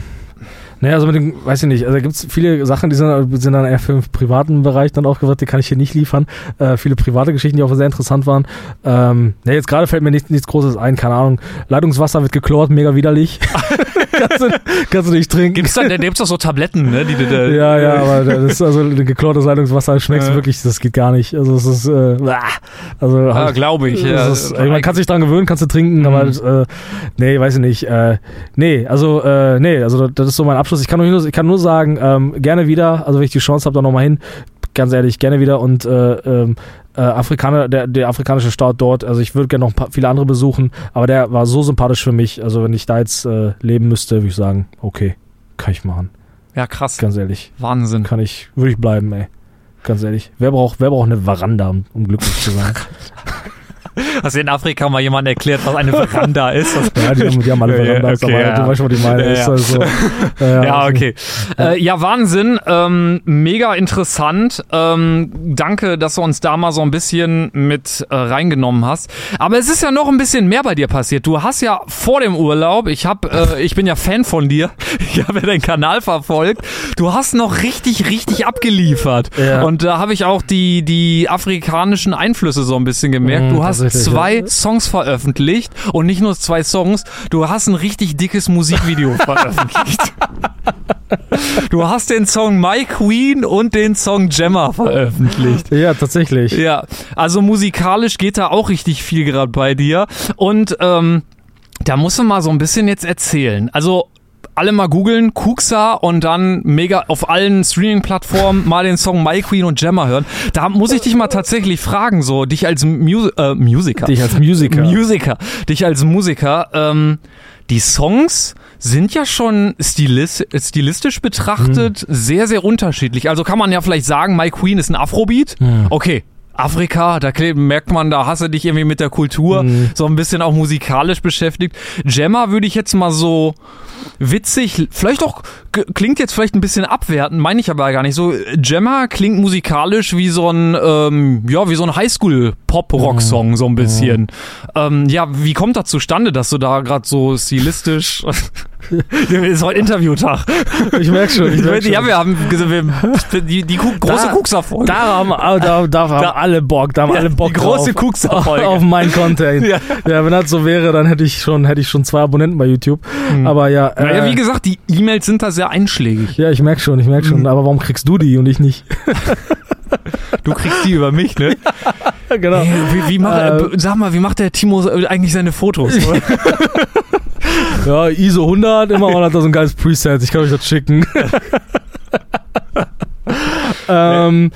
Naja, also mit dem, weiß ich nicht, also da gibt es viele Sachen, die sind, sind dann eher für den privaten Bereich dann aufgewertet, die kann ich hier nicht liefern. Äh, viele private Geschichten, die auch sehr interessant waren. Ähm, ja, jetzt gerade fällt mir nicht, nichts Großes ein, keine Ahnung. Leitungswasser wird geklort, mega widerlich. kannst, du, kannst du nicht trinken. gibt's dann, da gibt's doch so Tabletten, ne? Die, du da- ja, ja, aber das ist also geklortes Leitungswasser schmeckt Ja. wirklich, das geht gar nicht. Also es ist, äh, also Ja, hab- glaube ich. Ja. ist, man kann sich dran gewöhnen, kannst du trinken, aber Mhm. äh, nee, weiß ich nicht. Äh, nee, also äh, nee, also das ist so mein Abschluss. Ich kann nur, ich kann nur sagen, ähm, gerne wieder. Also wenn ich die Chance habe, da nochmal hin. Ganz ehrlich, gerne wieder und äh, ähm, äh, Afrikaner, der, der afrikanische Staat dort. Also ich würde gerne noch ein paar, viele andere besuchen, aber der war so sympathisch für mich. Also wenn ich da jetzt äh, leben müsste, würde ich sagen, okay, kann ich machen. ja, krass. Ganz ehrlich, Wahnsinn. kann ich, würde ich bleiben, ey. Ganz ehrlich. Wer braucht, wer braucht eine Veranda, um, um glücklich zu sein? Hast du in Afrika mal jemand erklärt, was eine Veranda ist? Ja, die haben, die haben alle Verandas, okay, aber ja. du weißt was ich meine. Ja, Ist ja. also, ja, Ja, okay. Äh, ja, Wahnsinn. Ähm, mega interessant. Ähm, danke, dass du uns da mal so ein bisschen mit äh, reingenommen hast. Aber es ist ja noch ein bisschen mehr bei dir passiert. Du hast ja vor dem Urlaub, ich hab, äh, ich bin ja Fan von dir, ich habe ja deinen Kanal verfolgt. Du hast noch richtig, richtig abgeliefert. Ja. Und da habe ich auch die, die afrikanischen Einflüsse so ein bisschen gemerkt. Mhm, du hast zwei. Songs veröffentlicht und nicht nur zwei Songs, du hast ein richtig dickes Musikvideo veröffentlicht. Du hast den Song My Queen und den Song Gemma veröffentlicht. ja, tatsächlich. Ja, also musikalisch geht da auch richtig viel gerade bei dir. Und ähm, da musst du mal so ein bisschen jetzt erzählen. Also alle mal googeln, Kuxa und dann mega auf allen Streaming-Plattformen mal den Song My Queen und Gemma hören. Da muss ich dich mal tatsächlich fragen, so dich als Mu äh, Musiker. Dich als Musiker. Musiker. Dich als Musiker. Ähm, die Songs sind ja schon stilis stilistisch betrachtet sehr, sehr unterschiedlich. Also kann man ja vielleicht sagen, My Queen ist ein Afrobeat. Okay. Afrika, da merkt man, da hast du dich irgendwie mit der Kultur Mhm. so ein bisschen auch musikalisch beschäftigt. Gemma würde ich jetzt mal so witzig, vielleicht auch, klingt jetzt vielleicht ein bisschen abwertend, meine ich aber gar nicht so. Gemma klingt musikalisch wie so ein, ähm, ja, wie so ein Highschool-Pop-Rock-Song, so ein bisschen. Ähm, ja, wie kommt das zustande, dass du da gerade so stilistisch. ist heute Interviewtag. Ich merk schon. Ich merk schon. ja, wir haben wir, die, die Ku- große Da- Kuxer-Folge. da haben, da, da haben Da- alle Bock, da haben Ja, alle Bock die große. Kuxer-Folge. auf mein Content. Ja. Ja. wenn das so wäre, dann hätte ich schon, hätte ich schon zwei Abonnenten bei YouTube. Aber ja, äh, Naja, wie gesagt, die E-Mails sind da sehr einschlägig. ja, ich merk schon, ich merk schon. Aber warum kriegst du die und ich nicht? Du kriegst die über mich, ne? genau. Hey, wie, wie macht, Äh, äh, sag mal, wie macht der Timo eigentlich seine Fotos? Ja, ISO 100, immer mal hat er so ein geiles Preset. Ich kann euch das schicken. ähm,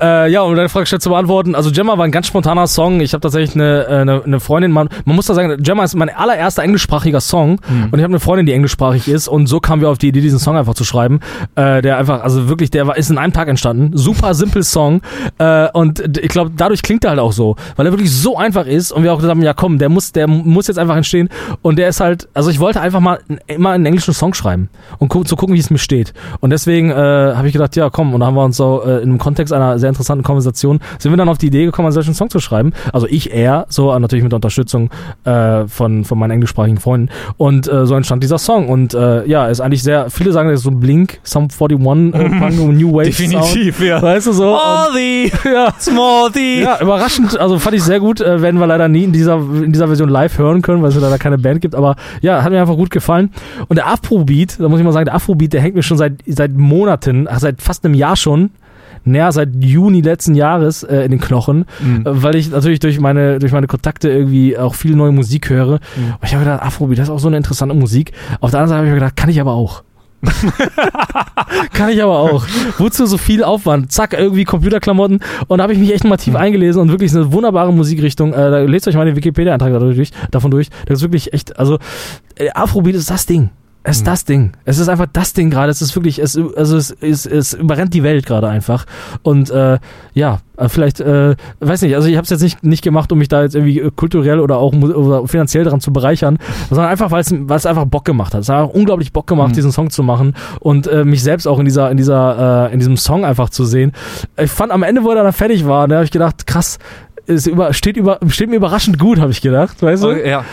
äh, ja, um deine Frage schnell zu beantworten. Also Gemma war ein ganz spontaner Song. Ich habe tatsächlich eine, äh, eine, eine Freundin, man, man muss da sagen, Gemma ist mein allererster englischsprachiger Song und ich habe eine Freundin, die englischsprachig ist und so kamen wir auf die Idee, diesen Song einfach zu schreiben. Äh, der einfach, also wirklich, der war, ist in einem Tag entstanden. Super simpel Song äh, und ich glaube, dadurch klingt er halt auch so, weil er wirklich so einfach ist und wir auch gesagt haben, ja komm, der muss, der muss jetzt einfach entstehen und der ist halt, also ich wollte einfach mal immer einen englischen Song schreiben und gu zu gucken, wie es mir steht und deswegen äh, habe ich gedacht, ja komm und dann haben wir uns so äh, einem Kontext einer sehr interessanten Konversationen sind wir dann auf die Idee gekommen, einen solchen Song zu schreiben. Also ich eher, so äh, natürlich mit der Unterstützung äh, von, von meinen englischsprachigen Freunden. Und äh, so entstand dieser Song. Und äh, ja, ist eigentlich sehr, viele sagen, das ist so Blink, Some 41, äh, Punk, New Wave Definitiv, Sound. ja. Weißt du so? Und, Smalley, ja. Smalley. Ja, überraschend, also fand ich sehr gut, äh, werden wir leider nie in dieser, in dieser Version live hören können, weil es leider keine Band gibt, aber ja, hat mir einfach gut gefallen. Und der Afrobeat, da muss ich mal sagen, der Afrobeat, der hängt mir schon seit, seit Monaten, ach, seit fast einem Jahr schon, naja, seit Juni letzten Jahres äh, in den Knochen, Mhm. äh, weil ich natürlich durch meine, durch meine Kontakte irgendwie auch viel neue Musik höre. Und ich habe gedacht, Afrobeat, das ist auch so eine interessante Musik. Auf der anderen Seite habe ich mir gedacht, kann ich aber auch. Kann ich aber auch. Wozu so viel Aufwand? Zack, irgendwie Computerklamotten. Und da habe ich mich echt mal tief eingelesen und wirklich eine wunderbare Musikrichtung. Äh, da lest euch mal den Wikipedia-Eintrag davon durch. Das ist wirklich echt, also äh, Afrobeat ist das Ding. Es ist das Ding. Es ist einfach das Ding gerade. Es ist wirklich, es, also es, es, es überrennt die Welt gerade einfach. Und äh, ja, äh, vielleicht, äh, weiß nicht, also ich habe es jetzt nicht, nicht gemacht, um mich da jetzt irgendwie äh, kulturell oder auch oder finanziell daran zu bereichern, sondern einfach, weil es einfach Bock gemacht hat. Es hat einfach unglaublich Bock gemacht, Mhm. diesen Song zu machen und äh, mich selbst auch in dieser, in dieser, äh, in diesem Song einfach zu sehen. Ich fand am Ende, wo er dann fertig war, ne, habe ich gedacht, krass, es über, steht, über, steht mir überraschend gut, habe ich gedacht, weißt du? Oh, ja.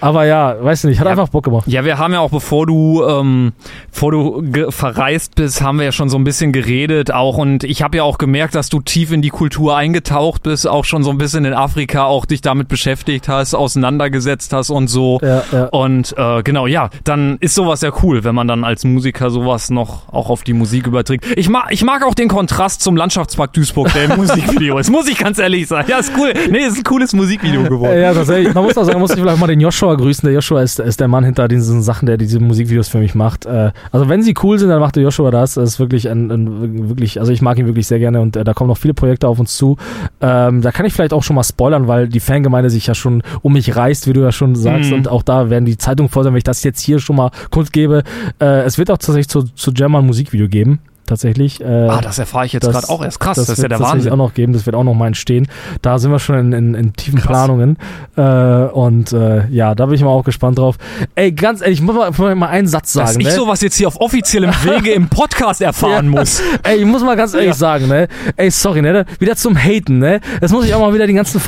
Aber ja, weiß nicht, hat Ja. einfach Bock gemacht. Ja, wir haben ja auch, bevor du, ähm, bevor du verreist bist, haben wir ja schon so ein bisschen geredet auch und ich habe ja auch gemerkt, dass du tief in die Kultur eingetaucht bist, auch schon so ein bisschen in Afrika, auch dich damit beschäftigt hast, auseinandergesetzt hast und so. Ja, ja. Und äh, genau, ja, dann ist sowas ja cool, wenn man dann als Musiker sowas noch auch auf die Musik überträgt. Ich mag, ich mag auch den Kontrast zum Landschaftspark Duisburg, der im Musikvideo ist, muss ich ganz ehrlich sagen. Ja, ist cool. Nee, ist ein cooles Musikvideo geworden. Ja, tatsächlich. Man muss auch sagen, muss ich vielleicht mal den Joshua grüßen. Der Joshua ist, ist der Mann hinter diesen Sachen, der diese Musikvideos für mich macht. Äh, Also wenn sie cool sind, dann macht der Joshua das. Das ist wirklich ein, ein wirklich, also ich mag ihn wirklich sehr gerne und äh, da kommen noch viele Projekte auf uns zu. Ähm, da kann ich vielleicht auch schon mal spoilern, weil die Fangemeinde sich ja schon um mich reißt, wie du ja schon sagst. Mhm. Und auch da werden die Zeitungen voll sein, wenn ich das jetzt hier schon mal kundgebe. Äh, es wird auch tatsächlich zu, zu ein Musikvideo geben. Tatsächlich. Äh, Ah, das erfahre ich jetzt das- gerade auch erst. Krass, das, ist ja wird der Wahnsinn. auch noch geben, das wird auch noch mal entstehen. Da sind wir schon in, in, in tiefen Krass. Planungen. Äh, und äh, ja, da bin ich mal auch gespannt drauf. Ey, ganz ehrlich, ich muss mal, mal einen Satz sagen. Dass ich ne? sowas jetzt hier auf offiziellem Wege im Podcast erfahren Ja. muss. Ey, ich muss mal ganz ehrlich Ja. sagen, ne? Ey, sorry, ne? Wieder zum Haten, ne? Jetzt muss ich auch mal wieder die ganzen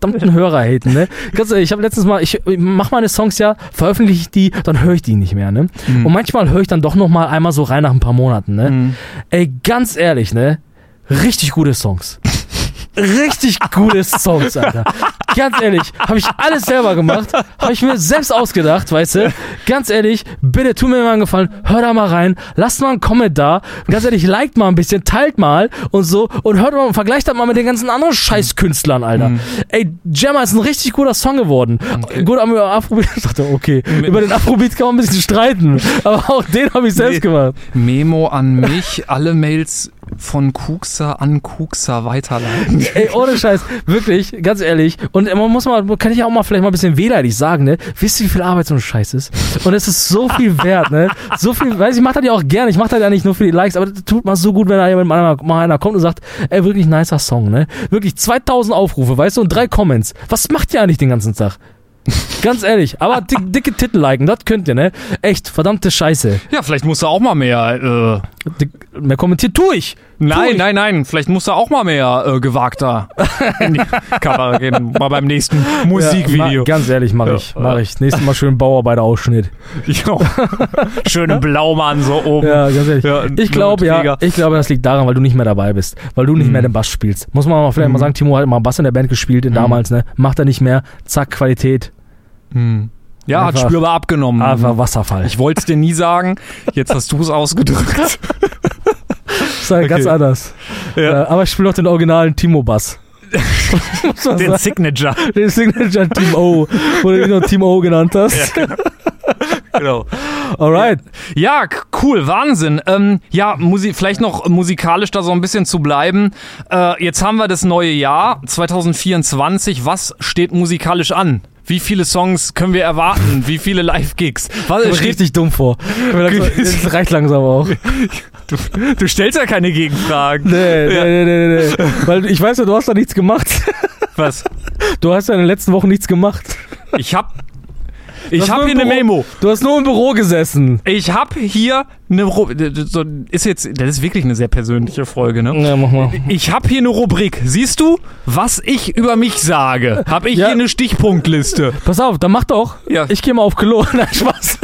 verdammten Hörer haten, ne? Ich habe letztens mal, ich, ich mach meine Songs ja, veröffentliche ich die, dann höre ich die nicht mehr, ne? Und manchmal höre ich dann doch noch mal einmal so rein nach ein paar Monaten, ne? Mhm. Ey, ganz ehrlich, ne? Richtig gute Songs. Richtig gute Songs, Alter. Ganz ehrlich, habe ich alles selber gemacht, habe ich mir selbst ausgedacht, weißt du? Ganz ehrlich, bitte tu mir mal einen Gefallen, hör da mal rein, lasst mal einen Comment da. Ganz ehrlich, liked mal ein bisschen, teilt mal und so und hört mal und vergleicht das mal mit den ganzen anderen Scheißkünstlern, Alter. Ey, Jammer ist ein richtig guter Song geworden. Gut, am Afrobeat, ich dachte, okay, über den Afrobeat kann man ein bisschen streiten, aber auch den habe ich selbst Nee. gemacht. Memo an mich, alle Mails von Kuxa an Kuxa weiterleiten. Ey, ohne Scheiß, wirklich, ganz ehrlich. Und man muss mal, kann ich ja auch mal vielleicht mal ein bisschen wehleidig sagen, ne? Wisst ihr, wie viel Arbeit so ein Scheiß ist? Und es ist so viel wert, ne? So viel, weiß ich, ich mach das ja auch gerne. Ich mach das ja nicht nur für die Likes, aber das tut mal so gut, wenn da jemand mal einer, mal einer kommt und sagt, ey, wirklich nicer Song, ne? Wirklich 2000 Aufrufe, weißt du, und drei Comments. Was macht ihr eigentlich den ganzen Tag? Ganz ehrlich, aber dick, dicke Titten liken, das könnt ihr, ne? Echt, verdammte Scheiße. Ja, vielleicht musst du auch mal mehr. Äh, mehr kommentiert, tu ich. nein, ich. nein, nein. Vielleicht musst du auch mal mehr äh, gewagter in die Kamera gehen. Mal beim nächsten Musikvideo. Ja, ganz ehrlich, mach Ja, ich. Mach ich. Nächstes Mal schön Bauarbeiter-Ausschnitt. Jo. Schönen Blaumann so oben. Ja, ganz ehrlich. Ja, ich glaube ja, ich glaube, das liegt daran, weil du nicht mehr dabei bist, weil du nicht Mhm. mehr den Bass spielst. Muss man mal vielleicht mal sagen, Timo hat mal Bass in der Band gespielt in Mhm. damals, ne? Macht er nicht mehr. Zack, Qualität. Hm. Ja, hat Einfach- spürbar abgenommen. Einfach Wasserfall. Ich wollte es dir nie sagen. Jetzt hast du es ausgedrückt. das ist halt ganz Okay. anders. Ja. Äh, aber ich spiele auch den originalen Timo Bass. Muss man Den. Signature. Den Signature Team O, wo du ihn noch Team O genannt hast. Genau. Alright. Ja, cool, Wahnsinn. Ähm, ja, Musi vielleicht noch musikalisch da so ein bisschen zu bleiben. Äh, jetzt haben wir das neue Jahr 2024. Was steht musikalisch an? Wie viele Songs können wir erwarten? Wie viele Live-Gigs? Was Ich richtig dumm vor. Das reicht langsam auch. du, du stellst ja keine Gegenfragen. Nee, nee, nee, nee, nee. Weil ich weiß ja, du hast da nichts gemacht. Was? Du hast ja in den letzten Wochen nichts gemacht. Ich hab. Ich habe hier eine Memo. Du hast nur im Büro gesessen. Ich habe hier eine Ru so, ist jetzt das ist wirklich eine sehr persönliche Folge, ne? Ja, mach mal. Ich habe hier eine Rubrik. Siehst du, was ich über mich sage? Habe ich Ja. hier eine Stichpunktliste. Pass auf, dann mach doch. Ja. Ich gehe mal auf Klo. Nein, Spaß.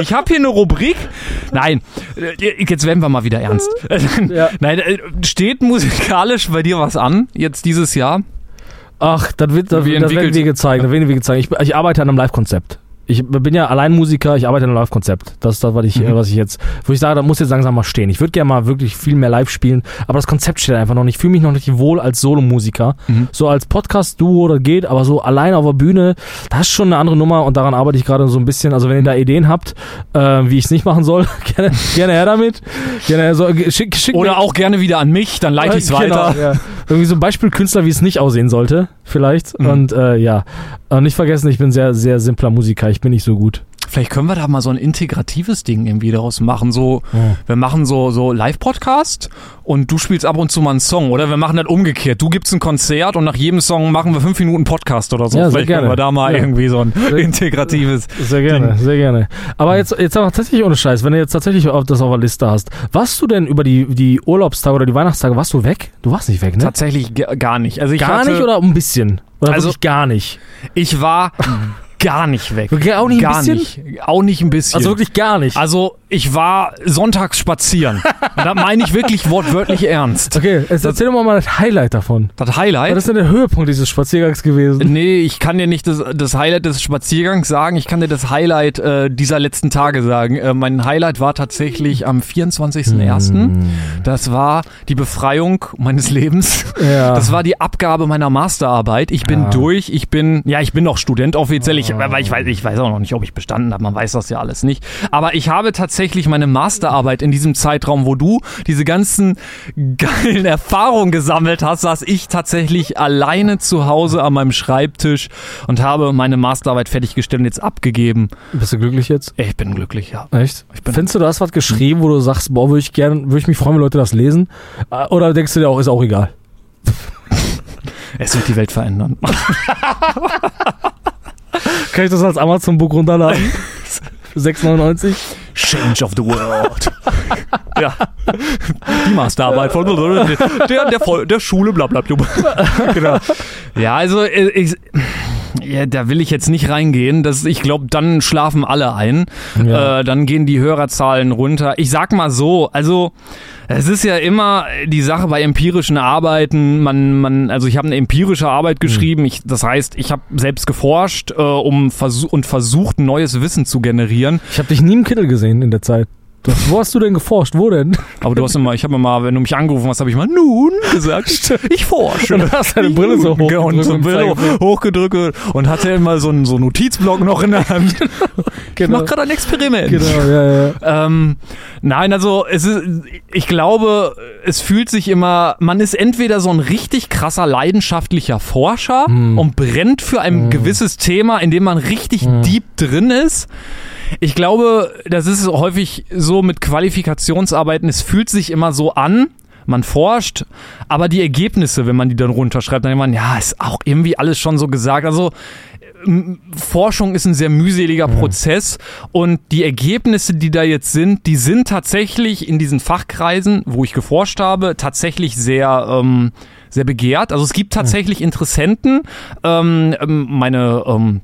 Ich habe hier eine Rubrik. Nein, äh, jetzt werden wir mal wieder ernst. Ja. Nein, äh, steht musikalisch bei dir was an jetzt dieses Jahr? Ach, das wird, das, das werden Wege zeigen. Das werden Wege zeigen. Ich, ich arbeite an einem Live-Konzept. Ich bin ja allein Musiker, ich arbeite an einem Live-Konzept. Das ist das, was ich, Mhm. äh, was ich jetzt, wo ich sage, da muss jetzt langsam mal stehen. Ich würde gerne mal wirklich viel mehr live spielen, aber das Konzept steht einfach noch nicht. Ich fühle mich noch nicht wohl als Solomusiker. Mhm. So als Podcast-Duo, das geht, aber so allein auf der Bühne, das ist schon eine andere Nummer und daran arbeite ich gerade so ein bisschen. Also wenn ihr da Ideen habt, äh, wie ich es nicht machen soll, gerne, gerne her damit. Gerne, so, schick, schick Oder auch gerne wieder an mich, dann leite ich es weiter. Genau, ja. Irgendwie so ein Beispielkünstler, wie es nicht aussehen sollte, vielleicht. Mhm. Und äh, ja, und nicht vergessen, ich bin sehr, sehr simpler Musiker. Ich bin nicht so gut. Vielleicht können wir da mal so ein integratives Ding irgendwie daraus machen. So, wir machen so, so Live-Podcast und du spielst ab und zu mal einen Song. Oder wir machen das umgekehrt. Du gibst ein Konzert und nach jedem Song machen wir fünf Minuten Podcast oder so. Ja, sehr Vielleicht gerne. können wir da mal Ja. irgendwie so ein integratives. Sehr gerne, sehr gerne. Aber jetzt, jetzt aber tatsächlich ohne Scheiß, wenn du jetzt tatsächlich das auf der Liste hast, warst du denn über die, die Urlaubstage oder die Weihnachtstage, warst du weg? Du warst nicht weg, ne? Tatsächlich gar nicht. Also ich Gar hatte, nicht oder ein bisschen? Oder Also- gar nicht? Ich war gar nicht weg. Wirklich auch nicht ein gar bisschen? nicht. Auch nicht ein bisschen. Also wirklich gar nicht? Also ich war sonntags spazieren. Und da meine ich wirklich wortwörtlich ernst. okay, jetzt erzähl doch mal das Highlight davon. Das Highlight. Was ist denn der Höhepunkt dieses Spaziergangs gewesen? Nee, ich kann dir nicht das, das Highlight des Spaziergangs sagen, ich kann dir das Highlight äh, dieser letzten Tage sagen. Äh, mein Highlight war tatsächlich am 24.01. Hm. Das war die Befreiung meines Lebens. Ja. Das war die Abgabe meiner Masterarbeit. Ich bin Ja. durch, ich bin, ja, ich bin noch Student offiziell, ich, aber ich weiß, ich weiß auch noch nicht, ob ich bestanden habe, man weiß das ja alles nicht. Aber ich habe tatsächlich meine Masterarbeit in diesem Zeitraum, wo du diese ganzen geilen Erfahrungen gesammelt hast, saß ich tatsächlich alleine zu Hause an meinem Schreibtisch und habe meine Masterarbeit fertiggestellt und jetzt abgegeben. Bist du glücklich jetzt? Ich bin glücklich, ja. Echt? Findest du, du hast was geschrieben, wo du sagst, boah, würde ich gerne, würde ich mich freuen, wenn Leute das lesen? Äh, Oder denkst du dir auch, ist auch egal? Es wird die Welt verändern. Kann ich das als Amazon-Book runterladen? 6,99? Change of the world. ja. Die Masterarbeit von der, der, der Schule, bla bla bla. genau. Ja, also äh, ich, ja, da will ich jetzt nicht reingehen. Das, ich glaube, dann schlafen alle ein. Ja. Äh, dann gehen die Hörerzahlen runter. Ich sag mal so, also es ist ja immer die Sache bei empirischen Arbeiten. Man, man, also ich habe eine empirische Arbeit geschrieben. Ich, das heißt, ich habe selbst geforscht äh, um versuch, und versucht, neues Wissen zu generieren. Ich habe dich nie im Kittel gesehen in der Zeit. Du, wo hast du denn geforscht? Wo denn? Aber du hast immer, ich habe immer, wenn du mich angerufen hast, habe ich mal nun gesagt, ich forsche. Und hast deine Brille so Genau, und hochgedrückt so und Brille Zeigefinger. hochgedrückt und hatte immer so einen so Notizblock noch in der Hand. Ich Genau. mache gerade ein Experiment. Genau, ja, ja. Ähm, nein, also es ist, ich glaube, es fühlt sich immer, man ist entweder so ein richtig krasser leidenschaftlicher Forscher Hm. und brennt für ein gewisses Thema, in dem man richtig deep drin ist. Ich glaube, das ist häufig so mit Qualifikationsarbeiten, es fühlt sich immer so an, man forscht, aber die Ergebnisse, wenn man die dann runterschreibt, dann denkt man, ja, ist auch irgendwie alles schon so gesagt. Also Forschung ist ein sehr mühseliger Prozess und die Ergebnisse, die da jetzt sind, die sind tatsächlich in diesen Fachkreisen, wo ich geforscht habe, tatsächlich sehr ähm, sehr begehrt. Also es gibt tatsächlich Interessenten. Ähm, ähm, meine ähm,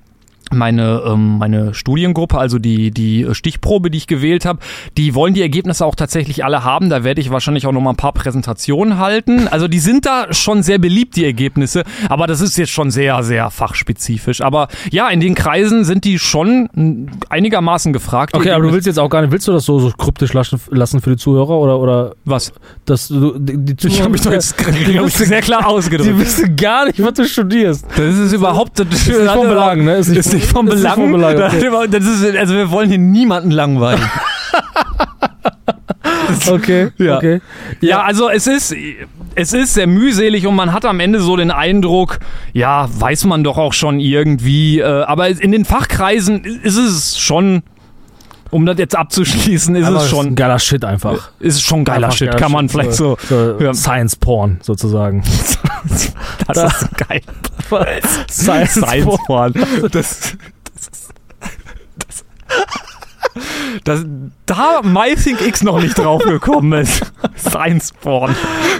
meine, ähm, meine Studiengruppe, also die, die Stichprobe, die ich gewählt habe, die wollen die Ergebnisse auch tatsächlich alle haben. Da werde ich wahrscheinlich auch noch mal ein paar Präsentationen halten. Also die sind da schon sehr beliebt, die Ergebnisse. Aber das ist jetzt schon sehr, sehr fachspezifisch. Aber ja, in den Kreisen sind die schon einigermaßen gefragt. die Okay, aber du willst jetzt auch gar nicht, willst du das so, so kryptisch lassen, lassen für die Zuhörer oder, oder Was? dass du, die, die Ich habe mich doch jetzt glaub ich, sehr klar Die ausgedrückt. wissen gar nicht, was du studierst. Das ist überhaupt das ist nicht von Belang, ne? Ist nicht, ist nicht Belang. von Belang, okay. Das ist, also wir wollen hier niemanden langweilen. Okay, Ja. okay. Ja, also es ist, es ist sehr mühselig und man hat am Ende so den Eindruck, ja, weiß man doch auch schon irgendwie, äh, aber in den Fachkreisen ist es schon, um das jetzt abzuschließen, ist Aber es ist schon, ein geiler Shit einfach. ist schon geiler Einfach Shit, geiler kann man Shit. vielleicht so, so ja. Science Porn sozusagen. das ist geil. Einfach Science, Science Porn. Porn. Das, das, ist- das, das, da MyThink X noch nicht drauf gekommen ist. Science Porn.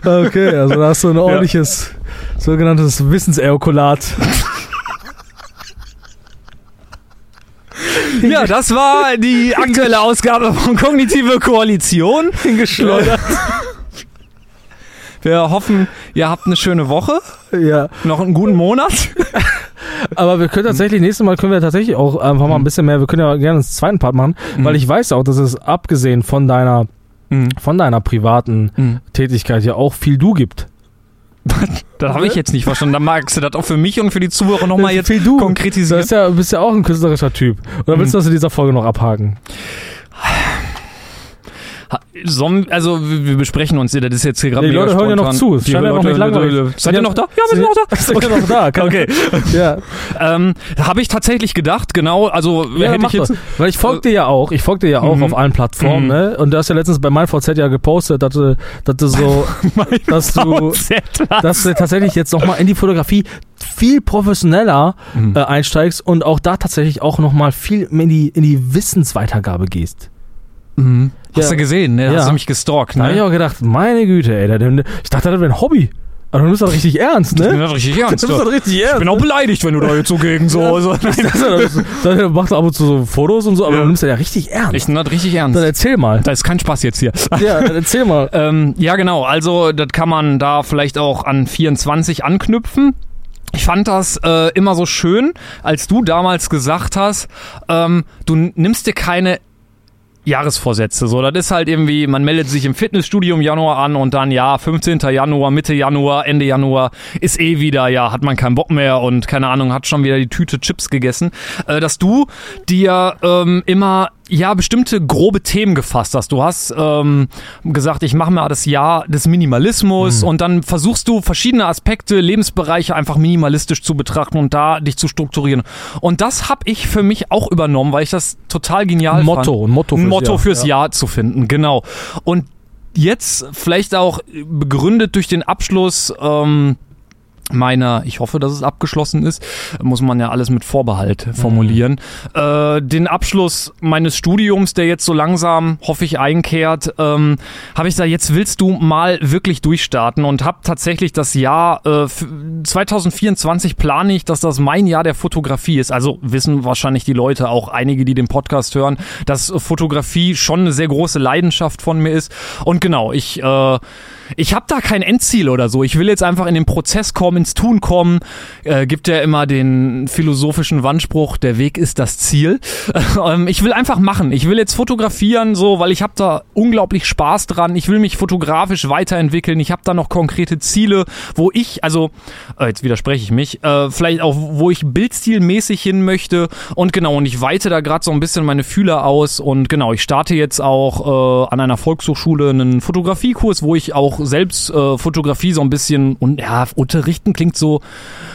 Okay, also da hast du ein ordentliches sogenanntes Wissensejakulat. Ja, das war die aktuelle Ausgabe von Kognitive Koalition. hingeschleudert. Wir hoffen, ihr habt eine schöne Woche, ja. noch einen guten Monat. Aber wir können tatsächlich, nächstes Mal können wir tatsächlich auch einfach mal ein bisschen mehr, wir können ja gerne einen zweiten Part machen, weil ich weiß auch, dass es abgesehen von deiner, von deiner privaten Mhm. Tätigkeit ja auch viel du gibt. Das habe ich jetzt nicht verstanden. Dann magst du das auch für mich und für die Zuhörer nochmal jetzt viel du. konkretisieren. Du bist ja, bist ja auch ein künstlerischer Typ. Oder willst du das in dieser Folge noch abhaken? Sollen, also wir besprechen uns, das ist jetzt hier gerade Die mega Leute hören ja noch spontan. zu, es Die scheint ja noch nicht langweilig. Seid ihr noch da? Ja, wir sind noch da. Sind ja noch da. Okay. Ja, Ähm, Habe ich tatsächlich gedacht, genau, also ja hätte ich jetzt... doch. Weil ich folge dir ja auch, ich folge dir ja auch Mhm. auf allen Plattformen, Mhm. ne? Und du hast ja letztens bei MeinVZ ja gepostet, dass du, dass du so, dass du, dass du tatsächlich jetzt nochmal in die Fotografie viel professioneller Mhm. äh, einsteigst und auch da tatsächlich auch nochmal viel in die, in die Wissensweitergabe gehst. Mhm. Hast Ja. du gesehen, ne? Ja. Hast du mich gestalkt, Da habe ich ne? auch gedacht, meine Güte, ey, der- der- ich dachte, das wäre ein Hobby. Aber du bist das richtig ernst, Ich bin ne? richtig Du ernst. bist das du. richtig Ich ernst. bin auch beleidigt, wenn du da jetzt so gegen so... so Dann machst du ab und zu so Fotos und so, aber Ja. du nimmst das ja richtig ernst. ich bin das richtig ernst. Dann erzähl mal. Da ist kein Spaß jetzt hier. Ja, dann erzähl mal. Ähm, ja, genau. Also, das kann man da vielleicht auch an 24 anknüpfen. Ich fand das äh, immer so schön, als du damals gesagt hast, ähm, du nimmst dir keine Jahresvorsätze. So, das ist halt irgendwie, man meldet sich im Fitnessstudio im Januar an und dann, ja, 15. Januar, Mitte Januar, Ende Januar ist eh wieder, ja, hat man keinen Bock mehr und keine Ahnung, hat schon wieder die Tüte Chips gegessen. Äh, dass du dir ähm, immer ja bestimmte grobe Themen gefasst hast. Du hast ähm, gesagt, ich mache mal das Jahr des Minimalismus und dann versuchst du verschiedene Aspekte, Lebensbereiche einfach minimalistisch zu betrachten und da dich zu strukturieren. Und das habe ich für mich auch übernommen, weil ich das total genial Ein fand Motto, ein Motto fürs Motto Jahr. fürs Ja. Jahr zu finden, genau. Und jetzt vielleicht auch begründet durch den Abschluss ähm, meiner, ich hoffe, dass es abgeschlossen ist, muss man ja alles mit Vorbehalt formulieren. Äh, den Abschluss meines Studiums, der jetzt so langsam, hoffe ich, einkehrt, ähm, habe ich da jetzt willst du mal wirklich durchstarten und habe tatsächlich das Jahr äh, f- 2024 plane ich, dass das mein Jahr der Fotografie ist. Also wissen wahrscheinlich die Leute, auch einige, die den Podcast hören, dass Fotografie schon eine sehr große Leidenschaft von mir ist. Und genau, ich äh, ich habe da kein Endziel oder so. Ich will jetzt einfach in den Prozess kommen, ins Tun kommen. Äh, gibt ja immer den philosophischen Wandspruch, der Weg ist das Ziel. ähm, ich will einfach machen. Ich will jetzt fotografieren, so, weil ich habe da unglaublich Spaß dran. Ich will mich fotografisch weiterentwickeln. Ich habe da noch konkrete Ziele, wo ich, also, äh, jetzt widerspreche ich mich, äh, vielleicht auch, wo ich bildstilmäßig hin möchte. Und genau, und ich weite da gerade so ein bisschen meine Fühler aus. Und genau, ich starte jetzt auch äh, an einer Volkshochschule einen Fotografiekurs, wo ich auch selbst äh, Fotografie so ein bisschen und ja, unterrichten klingt so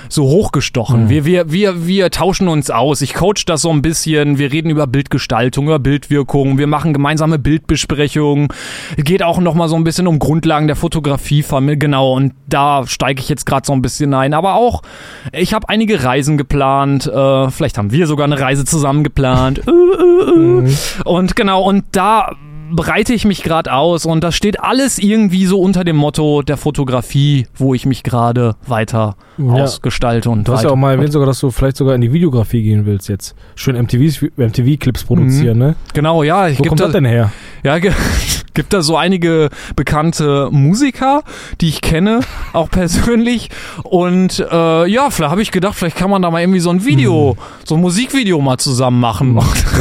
so hochgestochen. Wir, wir, wir, wir tauschen uns aus. Ich coach das so ein bisschen. Wir reden über Bildgestaltung, über Bildwirkung. Wir machen gemeinsame Bildbesprechungen. Geht auch noch mal so ein bisschen um Grundlagen der Fotografie. Genau, und da steige ich jetzt gerade so ein bisschen ein. Aber auch, ich habe einige Reisen geplant. Äh, vielleicht haben wir sogar eine Reise zusammen geplant. Äh. Und genau, und da breite ich mich gerade aus und das steht alles irgendwie so unter dem Motto der Fotografie, wo ich mich gerade weiter Ja. ausgestalte und Du hast ja auch mal erwähnt sogar, dass du vielleicht sogar in die Videografie gehen willst jetzt. Schön MTV-Clips produzieren, ne? Genau, ja, ich Wo kommt da, das denn her? ja, gibt da so einige bekannte Musiker, die ich kenne, auch persönlich und äh, ja, vielleicht habe ich gedacht, vielleicht kann man da mal irgendwie so ein Video, so ein Musikvideo mal zusammen machen.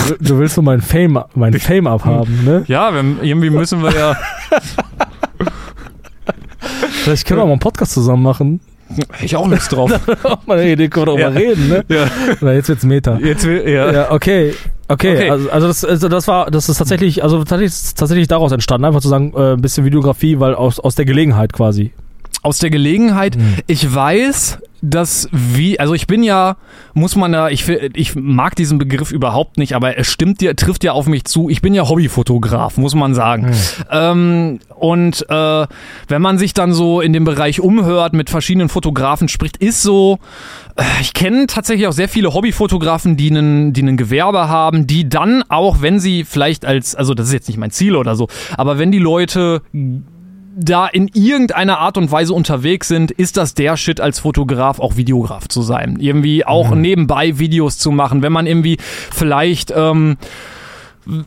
Du, du willst so mein Fame, mein Fame abhaben, ne? Ja, wir, irgendwie müssen wir ja, Vielleicht können wir mal einen Podcast zusammen machen. hätte ich auch Lust drauf. Auch mal eine Idee, können wir Ja. darüber reden, ne? ja. Oder jetzt wird's Meta. Jetzt will, ja. Ja, okay. Okay, Okay. Also, also, das, also das war, das ist tatsächlich, also tatsächlich, tatsächlich daraus entstanden, einfach zu sagen, äh, ein bisschen Videografie, weil aus, aus der Gelegenheit quasi. Aus der Gelegenheit, Mhm. ich weiß, das wie, also ich bin ja, muss man da, ich, ich mag diesen Begriff überhaupt nicht, aber es stimmt dir, trifft ja auf mich zu. Ich bin ja Hobbyfotograf, muss man sagen. Hm. Ähm, und äh, wenn man sich dann so in dem Bereich umhört, mit verschiedenen Fotografen spricht, ist so, äh, ich kenne tatsächlich auch sehr viele Hobbyfotografen, die einen, die ein Gewerbe haben, die dann auch, wenn sie vielleicht als, also das ist jetzt nicht mein Ziel oder so, aber wenn die Leute da in irgendeiner Art und Weise unterwegs sind, ist das der Shit als Fotograf auch Videograf zu sein. Irgendwie auch Mhm. nebenbei Videos zu machen, wenn man irgendwie vielleicht ähm,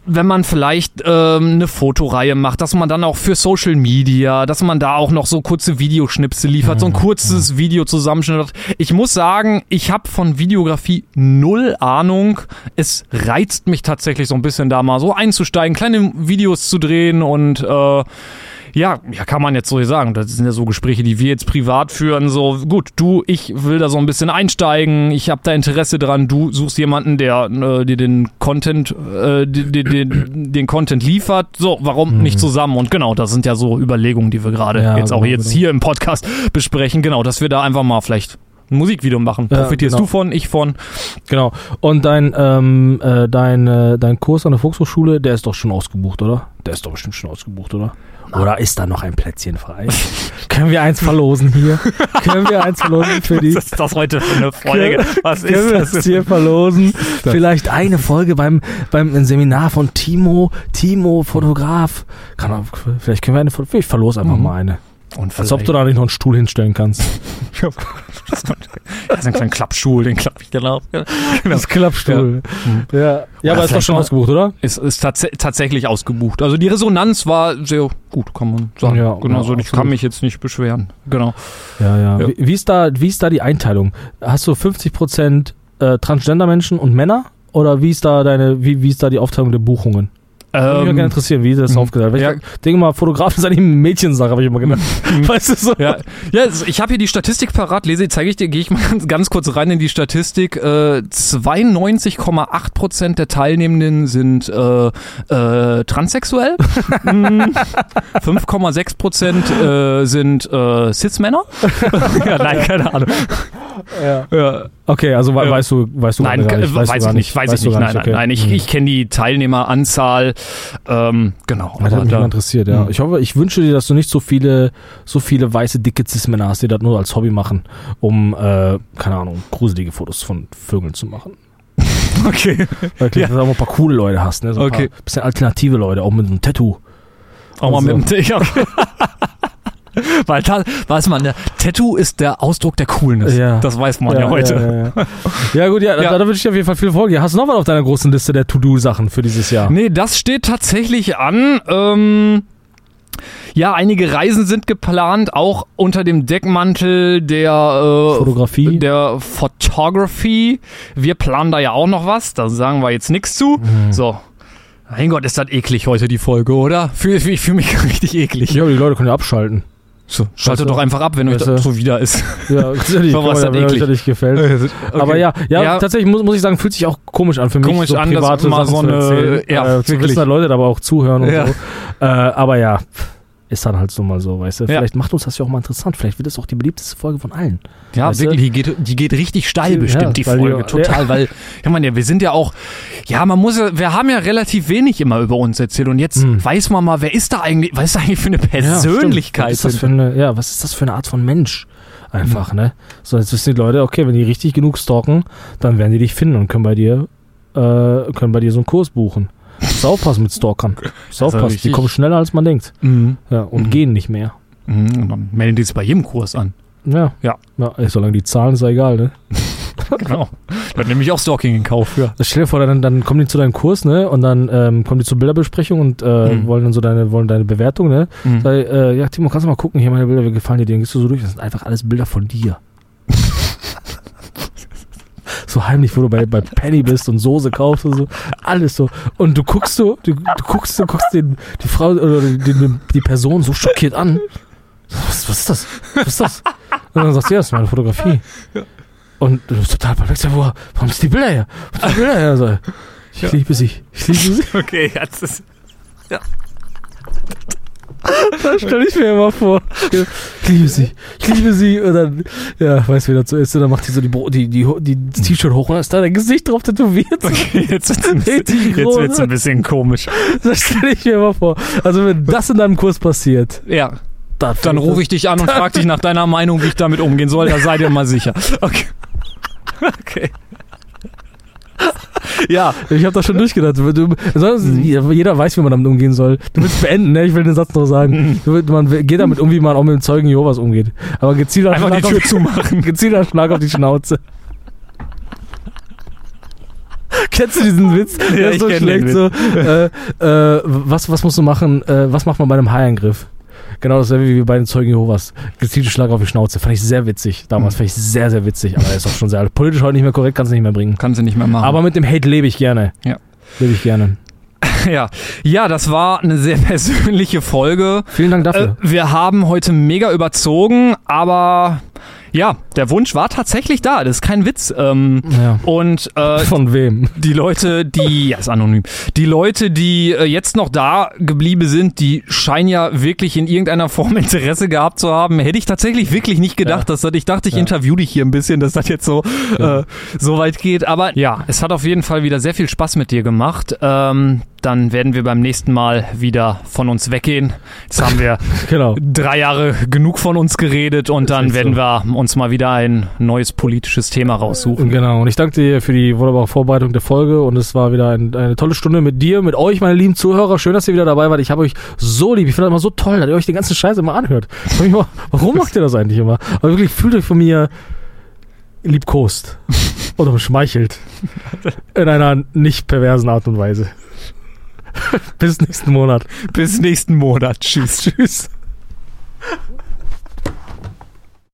wenn man vielleicht ähm, eine Fotoreihe macht, dass man dann auch für Social Media, dass man da auch noch so kurze Videoschnipsel liefert, so ein kurzes Video zusammenschnitt. Ich muss sagen, ich habe von Videografie null Ahnung. Es reizt mich tatsächlich so ein bisschen da mal so einzusteigen, kleine Videos zu drehen und äh, ja, ja, kann man jetzt so sagen. Das sind ja so Gespräche, die wir jetzt privat führen. So, gut, du, ich will da so ein bisschen einsteigen. Ich habe da Interesse dran. Du suchst jemanden, der äh, dir den Content, äh, den, den, den Content liefert. So, warum nicht zusammen? Und genau, das sind ja so Überlegungen, die wir gerade Ja, jetzt auch jetzt hier im Podcast besprechen. Genau, dass wir da einfach mal vielleicht ein Musikvideo machen. Ja, Profitierst genau. du von, ich von. Genau. Und dein, ähm, äh, dein, äh, dein Kurs an der Volkshochschule, der ist doch schon ausgebucht, oder? Der ist doch bestimmt schon ausgebucht, oder? Oder ist da noch ein Plätzchen frei? Können wir eins verlosen hier? Können wir eins verlosen für die? Was ist das heute für eine Folge? Was Können ist wir das? das hier verlosen? Vielleicht eine Folge beim, beim Seminar von Timo, Timo, Fotograf. Kann auch, vielleicht können wir eine, ich verlose einfach Mhm. mal eine. Und Als ob du da nicht noch einen Stuhl hinstellen kannst. Das ist ein kleiner Klappstuhl, den klapp ich dann auf. Genau. Das Klappstuhl. Ja, ja. Ja, aber ist doch schon ausgebucht, oder? ist, ist tats tatsächlich ausgebucht. Also die Resonanz war sehr gut, kann man sagen. Ja, genau, ja, also ich kann mich jetzt nicht beschweren. Genau. Ja, ja. Ja. Wie, wie, ist da, wie ist da die Einteilung? Hast du 50% äh, Transgender-Menschen und Männer? Oder wie ist da deine, wie, wie ist da die Aufteilung der Buchungen? Würde mich mal gerne interessieren, wie das mhm. aufgeteilt wird. Ja. Ich denke mal, Fotograf ist eigentlich eine Mädchensache, habe ich immer gedacht. weißt du so? ja, ja, es- ich habe hier die Statistik parat, lese, zeige ich dir, gehe ich mal ganz, ganz kurz rein in die Statistik. Äh, 92,8 Prozent der Teilnehmenden sind äh, äh, transsexuell. Mm, 5,6 Prozent äh, sind äh, Cis-Männer. ja, nein, keine Ahnung. Ja. Ja, Okay, also we Ja. weißt du, weißt du Nein, gar äh, nicht, weiß, du ich nicht, weiß weißt ich nicht. gar Nein, okay. nein, nein. Ich, ich kenne die Teilnehmeranzahl. Ähm, genau. Das hat aber mich da- mal interessiert, ja. Hm. Ich hoffe, ich wünsche dir, dass du nicht so viele, so viele weiße, dicke Cis-Männer hast, die das nur als Hobby machen, um, äh, keine Ahnung, gruselige Fotos von Vögeln zu machen. Okay. Ja. dass du auch mal ein paar coole Leute hast, ne? So ein Okay. paar bisschen alternative Leute, auch mit einem Tattoo. Auch mal Also. mit dem ja, okay. Weil da, weiß man, der Tattoo ist der Ausdruck der Coolness. Ja. Das weiß man ja, heute. Ja, ja, ja. ja gut, ja. Da, da wünsche ich dir auf jeden Fall viel Folge. Hast du noch was auf deiner großen Liste der To-Do-Sachen für dieses Jahr? Nee, das steht tatsächlich an. Ähm, ja, einige Reisen sind geplant, auch unter dem Deckmantel der äh, Fotografie? Der Photography. Wir planen da ja auch noch was, da sagen wir jetzt nichts zu. Mhm. So. Mein Gott, ist das eklig heute die Folge, oder? Ich fühle mich richtig eklig. Ja, die Leute können ja abschalten. So, schaltet Weißt du- doch einfach ab, wenn euch das so wieder ist. Ja, ganz ehrlich, Warum ist das wenn eklig? nicht gefällt. Aber ja, ja, Ja. tatsächlich muss, muss ich sagen, fühlt sich auch komisch an für mich, Komisch so an, dass private immer Sachen so zu eine- erzählen. ja, äh, zu wirklich. wissen, dass Leute aber auch zuhören und Ja. so. Äh, aber ja, ist dann halt so mal so, weißt du. Ja. Vielleicht macht uns das ja auch mal interessant. Vielleicht wird es auch die beliebteste Folge von allen. Ja, Weißt du? wirklich, die geht, die geht richtig steil Ja, bestimmt, die weil Folge. die- Total, weil, ja man, ja, wir sind ja auch, ja, man muss ja, wir haben ja relativ wenig immer über uns erzählt und jetzt Hm. weiß man mal, wer ist da eigentlich, was ist da eigentlich für eine Ja, Persönlichkeit? was, ist das für eine, ja, was ist das für eine Art von Mensch? Einfach, ne? So, jetzt wissen die Leute, okay, wenn die richtig genug stalken, dann werden die dich finden und können bei dir, äh, können bei dir so einen Kurs buchen. Muss aufpassen mit Stalkern. Muss Also aufpassen. Die richtig- kommen schneller als man denkt. mhm. Ja, und Mhm. gehen nicht mehr. Mhm. Und dann melden die sich bei jedem Kurs an. Ja. Ja. ja ey, solange die Zahlen ist ja egal, ne? Genau. Dann nehme ich auch Stalking in Kauf, ja. Stell dir vor, dann, dann kommen die zu deinem Kurs, ne? Und dann ähm, kommen die zur Bilderbesprechung und äh, Mhm. wollen dann so deine, wollen deine Bewertung, ne? Mhm. Sag, äh, ja, Timo, kannst du mal gucken, hier meine Bilder, wie gefallen dir die? Dann gehst du so durch, das sind einfach alles Bilder von dir. So heimlich, wo du bei, bei Penny bist und Soße kaufst und so. Alles so. Und du guckst so, du, du guckst, du guckst den, die Frau oder die, die, Person so schockiert an. Was, was ist das? Was ist das? Und dann sagst du, ja, das ist meine Fotografie. Und du bist total perplex, ja, wo, warum ist die Bilder her? Ist die Bilder her? So, ich liebe sie. Ich liebe sie. Okay, jetzt ist. Ja. Das stelle ich mir immer vor. Ich liebe sie. Ich liebe sie. Und dann, ja, weiß wer dazu ist. Und dann macht die so die, die, die, die, T-Shirt hoch und ist da dein Gesicht drauf tätowiert. Okay, jetzt wird's ein bisschen, Richtig jetzt groß. wird's ein bisschen komisch. Das stelle ich mir immer vor. Also wenn das in deinem Kurs passiert, Ja, dann, dann rufe ich dich an und frag dich nach deiner Meinung, wie ich damit umgehen soll. Da seid ihr mal sicher. Okay. Okay. Ja, Ich habe das schon durchgedacht. Du, du, sonst, Jeder weiß, wie man damit umgehen soll. Du willst beenden, ne? Ich will den Satz noch sagen. Du, man geht damit um, wie man auch mit dem Zeugen Jehovas umgeht. Aber gezielter einfach die Schlag, Tür auf, zumachen. gezielter Schlag auf die Schnauze. Kennst du diesen Witz? Der Ja, ist ich so schlecht. So, äh, äh, was, was musst du machen? Äh, was macht man bei einem Haiangriff? Genau dasselbe wie bei den Zeugen Jehovas. Gezielter Schlag auf die Schnauze. Fand ich sehr witzig. Damals Mhm. fand ich sehr, sehr witzig. Aber er ist auch schon sehr alt. Politisch heute nicht mehr korrekt, kannst du nicht mehr bringen. Kann sie nicht mehr machen. Aber mit dem Hate lebe ich gerne. Ja. Lebe ich gerne. ja. ja, das war eine sehr persönliche Folge. Vielen Dank Äh, dafür. wir haben heute mega überzogen, aber ja, der Wunsch war tatsächlich da. Das ist kein Witz. Ähm, ja. und äh, Von wem? die Leute, die, ja, ist anonym, die Leute, die äh, jetzt noch da geblieben sind, die scheinen ja wirklich in irgendeiner Form Interesse gehabt zu haben. Hätte ich tatsächlich wirklich nicht gedacht, dass das, ich dachte, ich Ja. interview dich hier ein bisschen, dass das jetzt so, äh, so weit geht. Aber ja, es hat auf jeden Fall wieder sehr viel Spaß mit dir gemacht. Ähm, dann werden wir beim nächsten Mal wieder von uns weggehen. Jetzt haben wir Genau. drei Jahre genug von uns geredet und dann echt werden so. wir uns mal wieder ein neues politisches Thema raussuchen. Genau. Und ich danke dir für die wunderbare Vorbereitung der Folge. Und es war wieder ein, eine tolle Stunde mit dir, mit euch, meine lieben Zuhörer. Schön, dass ihr wieder dabei wart. Ich habe euch so lieb. Ich finde das immer so toll, dass ihr euch den ganzen Scheiß immer anhört. Immer, Warum macht ihr das eigentlich immer? Aber wirklich, fühlt euch von mir liebkost. Oder beschmeichelt. In einer nicht perversen Art und Weise. Bis nächsten Monat. Bis nächsten Monat. Tschüss. Tschüss.